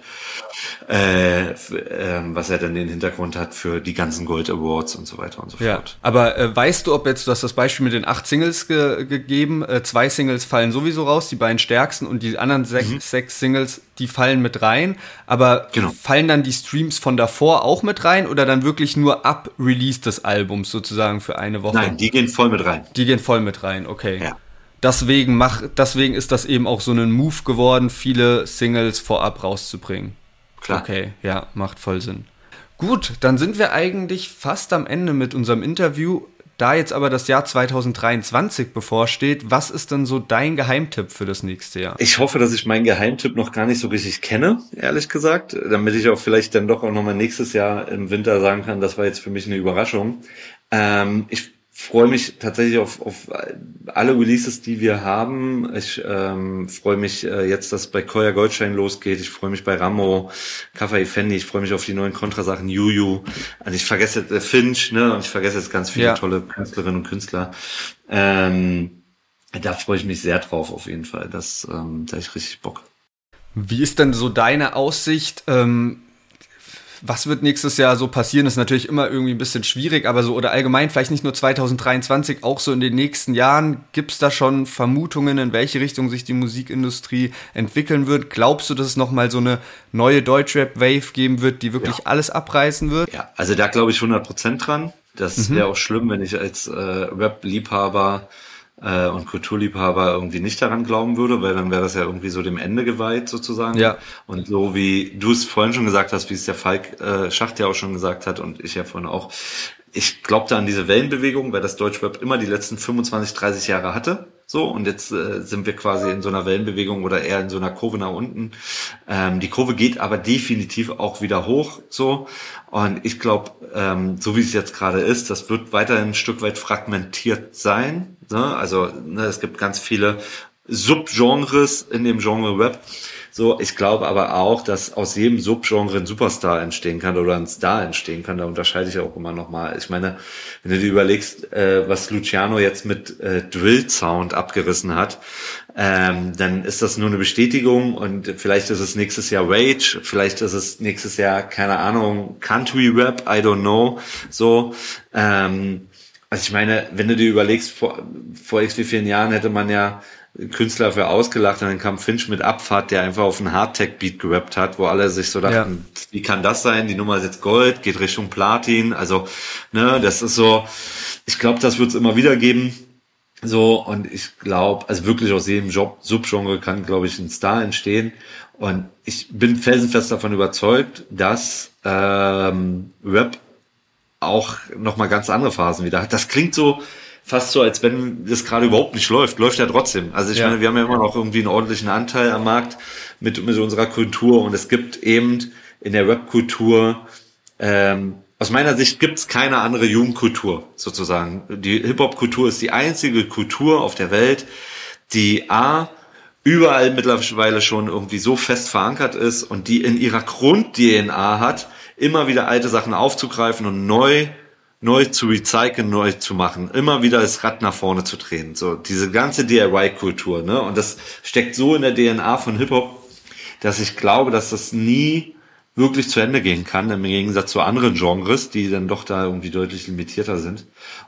äh, äh, was ja dann den Hintergrund hat für die ganzen Gold Awards und so weiter und so ja. fort. Aber äh, weißt du, ob jetzt, du hast das Beispiel mit den acht Singles ge gegeben, äh, zwei Singles fallen sowieso raus, die beiden stärksten und die anderen sech, mhm. sechs Singles, die fallen mit rein. Aber genau. fallen dann die Streams von davor auch mit rein oder dann wirklich nur ab Release des Albums sozusagen für eine Woche? Nein, die gehen voll mit rein. Die gehen voll mit rein, okay. Ja deswegen, mach, deswegen ist das eben auch so ein Move geworden, viele Singles vorab rauszubringen. Klar. Okay, ja, macht voll Sinn. Gut, dann sind wir eigentlich fast am Ende mit unserem Interview. Da jetzt aber das Jahr 2023 bevorsteht, was ist denn so dein Geheimtipp für das nächste Jahr? Ich hoffe, dass ich meinen Geheimtipp noch gar nicht so richtig kenne, ehrlich gesagt, damit ich auch vielleicht dann doch auch nochmal nächstes Jahr im Winter sagen kann, das war jetzt für mich eine Überraschung. Ähm, ich freue mich tatsächlich auf, auf alle Releases, die wir haben. Ich ähm, freue mich äh, jetzt, dass bei Koya Goldstein losgeht. Ich freue mich bei Ramo, Kaffee Fendi. Ich freue mich auf die neuen Kontrasachen, Juju. Also ich vergesse äh, Finch, ne? Und ich vergesse jetzt ganz viele ja. tolle Künstlerinnen und Künstler. Ähm, da freue ich mich sehr drauf auf jeden Fall. Das, ähm, da habe ich richtig Bock. Wie ist denn so deine Aussicht? Ähm was wird nächstes Jahr so passieren, ist natürlich immer irgendwie ein bisschen schwierig, aber so oder allgemein vielleicht nicht nur 2023, auch so in den nächsten Jahren. Gibt es da schon Vermutungen, in welche Richtung sich die Musikindustrie entwickeln wird? Glaubst du, dass es nochmal so eine neue Deutschrap-Wave geben wird, die wirklich ja. alles abreißen wird? Ja, also da glaube ich 100 Prozent dran. Das mhm. wäre auch schlimm, wenn ich als äh, Rap-Liebhaber äh, und Kulturliebhaber irgendwie nicht daran glauben würde, weil dann wäre das ja irgendwie so dem Ende geweiht sozusagen. Ja. Und so wie du es vorhin schon gesagt hast, wie es der Falk äh, Schacht ja auch schon gesagt hat und ich ja vorhin auch, ich glaubte an diese Wellenbewegung, weil das Deutschweb immer die letzten 25, 30 Jahre hatte. So, und jetzt äh, sind wir quasi in so einer Wellenbewegung oder eher in so einer Kurve nach unten. Ähm, die Kurve geht aber definitiv auch wieder hoch. So. Und ich glaube, ähm, so wie es jetzt gerade ist, das wird weiterhin ein Stück weit fragmentiert sein. Ne? Also ne, es gibt ganz viele Subgenres in dem Genre Web. So, ich glaube aber auch, dass aus jedem Subgenre ein Superstar entstehen kann oder ein Star entstehen kann. Da unterscheide ich auch immer nochmal. Ich meine, wenn du dir überlegst, äh, was Luciano jetzt mit äh, Drill Sound abgerissen hat, ähm, dann ist das nur eine Bestätigung und vielleicht ist es nächstes Jahr Rage, vielleicht ist es nächstes Jahr, keine Ahnung, Country Rap, I don't know. So, ähm, also ich meine, wenn du dir überlegst, vor, vor x wie vielen Jahren hätte man ja Künstler für ausgelacht und dann kam Finch mit Abfahrt, der einfach auf einen Hardtech-Beat gerappt hat, wo alle sich so dachten, ja. wie kann das sein? Die Nummer ist jetzt Gold, geht Richtung Platin. Also, ne, das ist so, ich glaube, das wird es immer wieder geben. So, und ich glaube, also wirklich aus jedem Job, Subgenre kann, glaube ich, ein Star entstehen. Und ich bin felsenfest davon überzeugt, dass ähm, Rap auch nochmal ganz andere Phasen wieder hat. Das klingt so, fast so, als wenn das gerade überhaupt nicht läuft. Läuft ja trotzdem. Also ich ja. meine, wir haben ja immer noch irgendwie einen ordentlichen Anteil am Markt mit, mit unserer Kultur und es gibt eben in der Rap-Kultur, ähm, aus meiner Sicht gibt's keine andere Jugendkultur sozusagen. Die Hip-Hop-Kultur ist die einzige Kultur auf der Welt, die A, überall mittlerweile schon irgendwie so fest verankert ist und die in ihrer Grund-DNA hat, immer wieder alte Sachen aufzugreifen und neu neu zu recyceln, neu zu machen, immer wieder das Rad nach vorne zu drehen. So diese ganze DIY-Kultur, ne? Und das steckt so in der DNA von Hip Hop, dass ich glaube, dass das nie wirklich zu Ende gehen kann, im Gegensatz zu anderen Genres, die dann doch da irgendwie deutlich limitierter sind.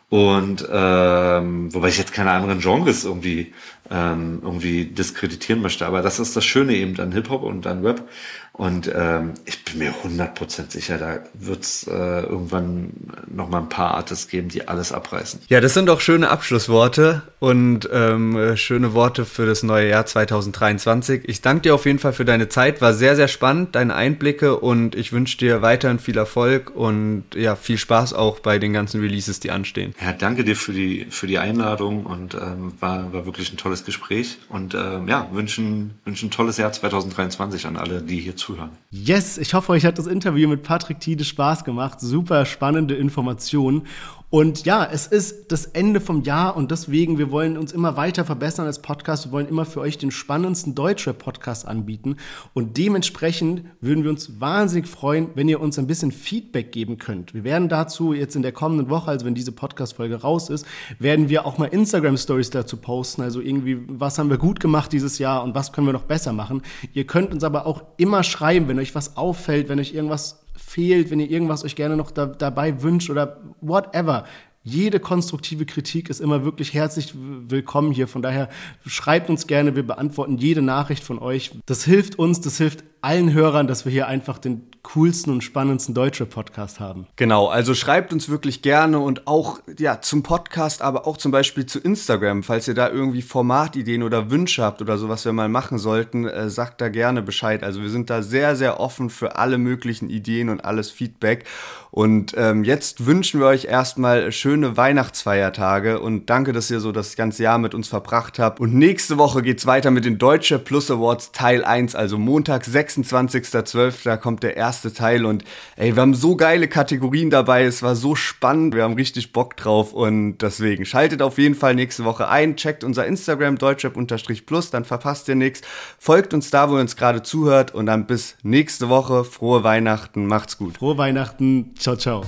Und ähm, wobei ich jetzt keine anderen Genres irgendwie ähm, irgendwie diskreditieren möchte, aber das ist das Schöne eben an Hip Hop und an Rap, und ähm, ich bin mir 100% sicher, da wird es äh, irgendwann noch mal ein paar Artists geben, die alles abreißen. Ja, das sind doch schöne Abschlussworte und ähm, schöne Worte für das neue Jahr 2023. Ich danke dir auf jeden Fall für deine Zeit, war sehr, sehr spannend, deine Einblicke und ich wünsche dir weiterhin viel Erfolg und ja, viel Spaß auch bei den ganzen Releases, die anstehen. Ja, danke dir für die, für die Einladung und ähm, war, war wirklich ein tolles Gespräch und ähm, ja, wünschen, wünschen ein tolles Jahr 2023 an alle, die hier zuhören. Yes, ich hoffe, euch hat das Interview mit Patrick Tiede Spaß gemacht. Super spannende Informationen. Und ja, es ist das Ende vom Jahr und deswegen, wir wollen uns immer weiter verbessern als Podcast. Wir wollen immer für euch den spannendsten Deutschrap-Podcast anbieten. Und dementsprechend würden wir uns wahnsinnig freuen, wenn ihr uns ein bisschen Feedback geben könnt. Wir werden dazu jetzt in der kommenden Woche, also wenn diese Podcast-Folge raus ist, werden wir auch mal Instagram-Stories dazu posten. Also irgendwie, was haben wir gut gemacht dieses Jahr und was können wir noch besser machen. Ihr könnt uns aber auch immer schreiben, wenn euch was auffällt, wenn euch irgendwas fehlt, wenn ihr irgendwas euch gerne noch da, dabei wünscht oder whatever. Jede konstruktive Kritik ist immer wirklich herzlich willkommen hier. Von daher schreibt uns gerne, wir beantworten jede Nachricht von euch. Das hilft uns, das hilft allen Hörern, dass wir hier einfach den coolsten und spannendsten deutsche Podcast haben. Genau, also schreibt uns wirklich gerne und auch ja zum Podcast, aber auch zum Beispiel zu Instagram, falls ihr da irgendwie Formatideen oder Wünsche habt oder so, was wir mal machen sollten, äh, sagt da gerne Bescheid. Also wir sind da sehr, sehr offen für alle möglichen Ideen und alles Feedback. Und ähm, jetzt wünschen wir euch erstmal schön schöne Weihnachtsfeiertage und danke, dass ihr so das ganze Jahr mit uns verbracht habt. Und nächste Woche geht's weiter mit den Deutsche Plus Awards Teil 1, also Montag, 26.12. Da kommt der erste Teil und ey, wir haben so geile Kategorien dabei, es war so spannend, wir haben richtig Bock drauf und deswegen schaltet auf jeden Fall nächste Woche ein, checkt unser Instagram deutschrap-plus, dann verpasst ihr nichts. Folgt uns da, wo ihr uns gerade zuhört und dann bis nächste Woche. Frohe Weihnachten, macht's gut. Frohe Weihnachten, ciao, ciao.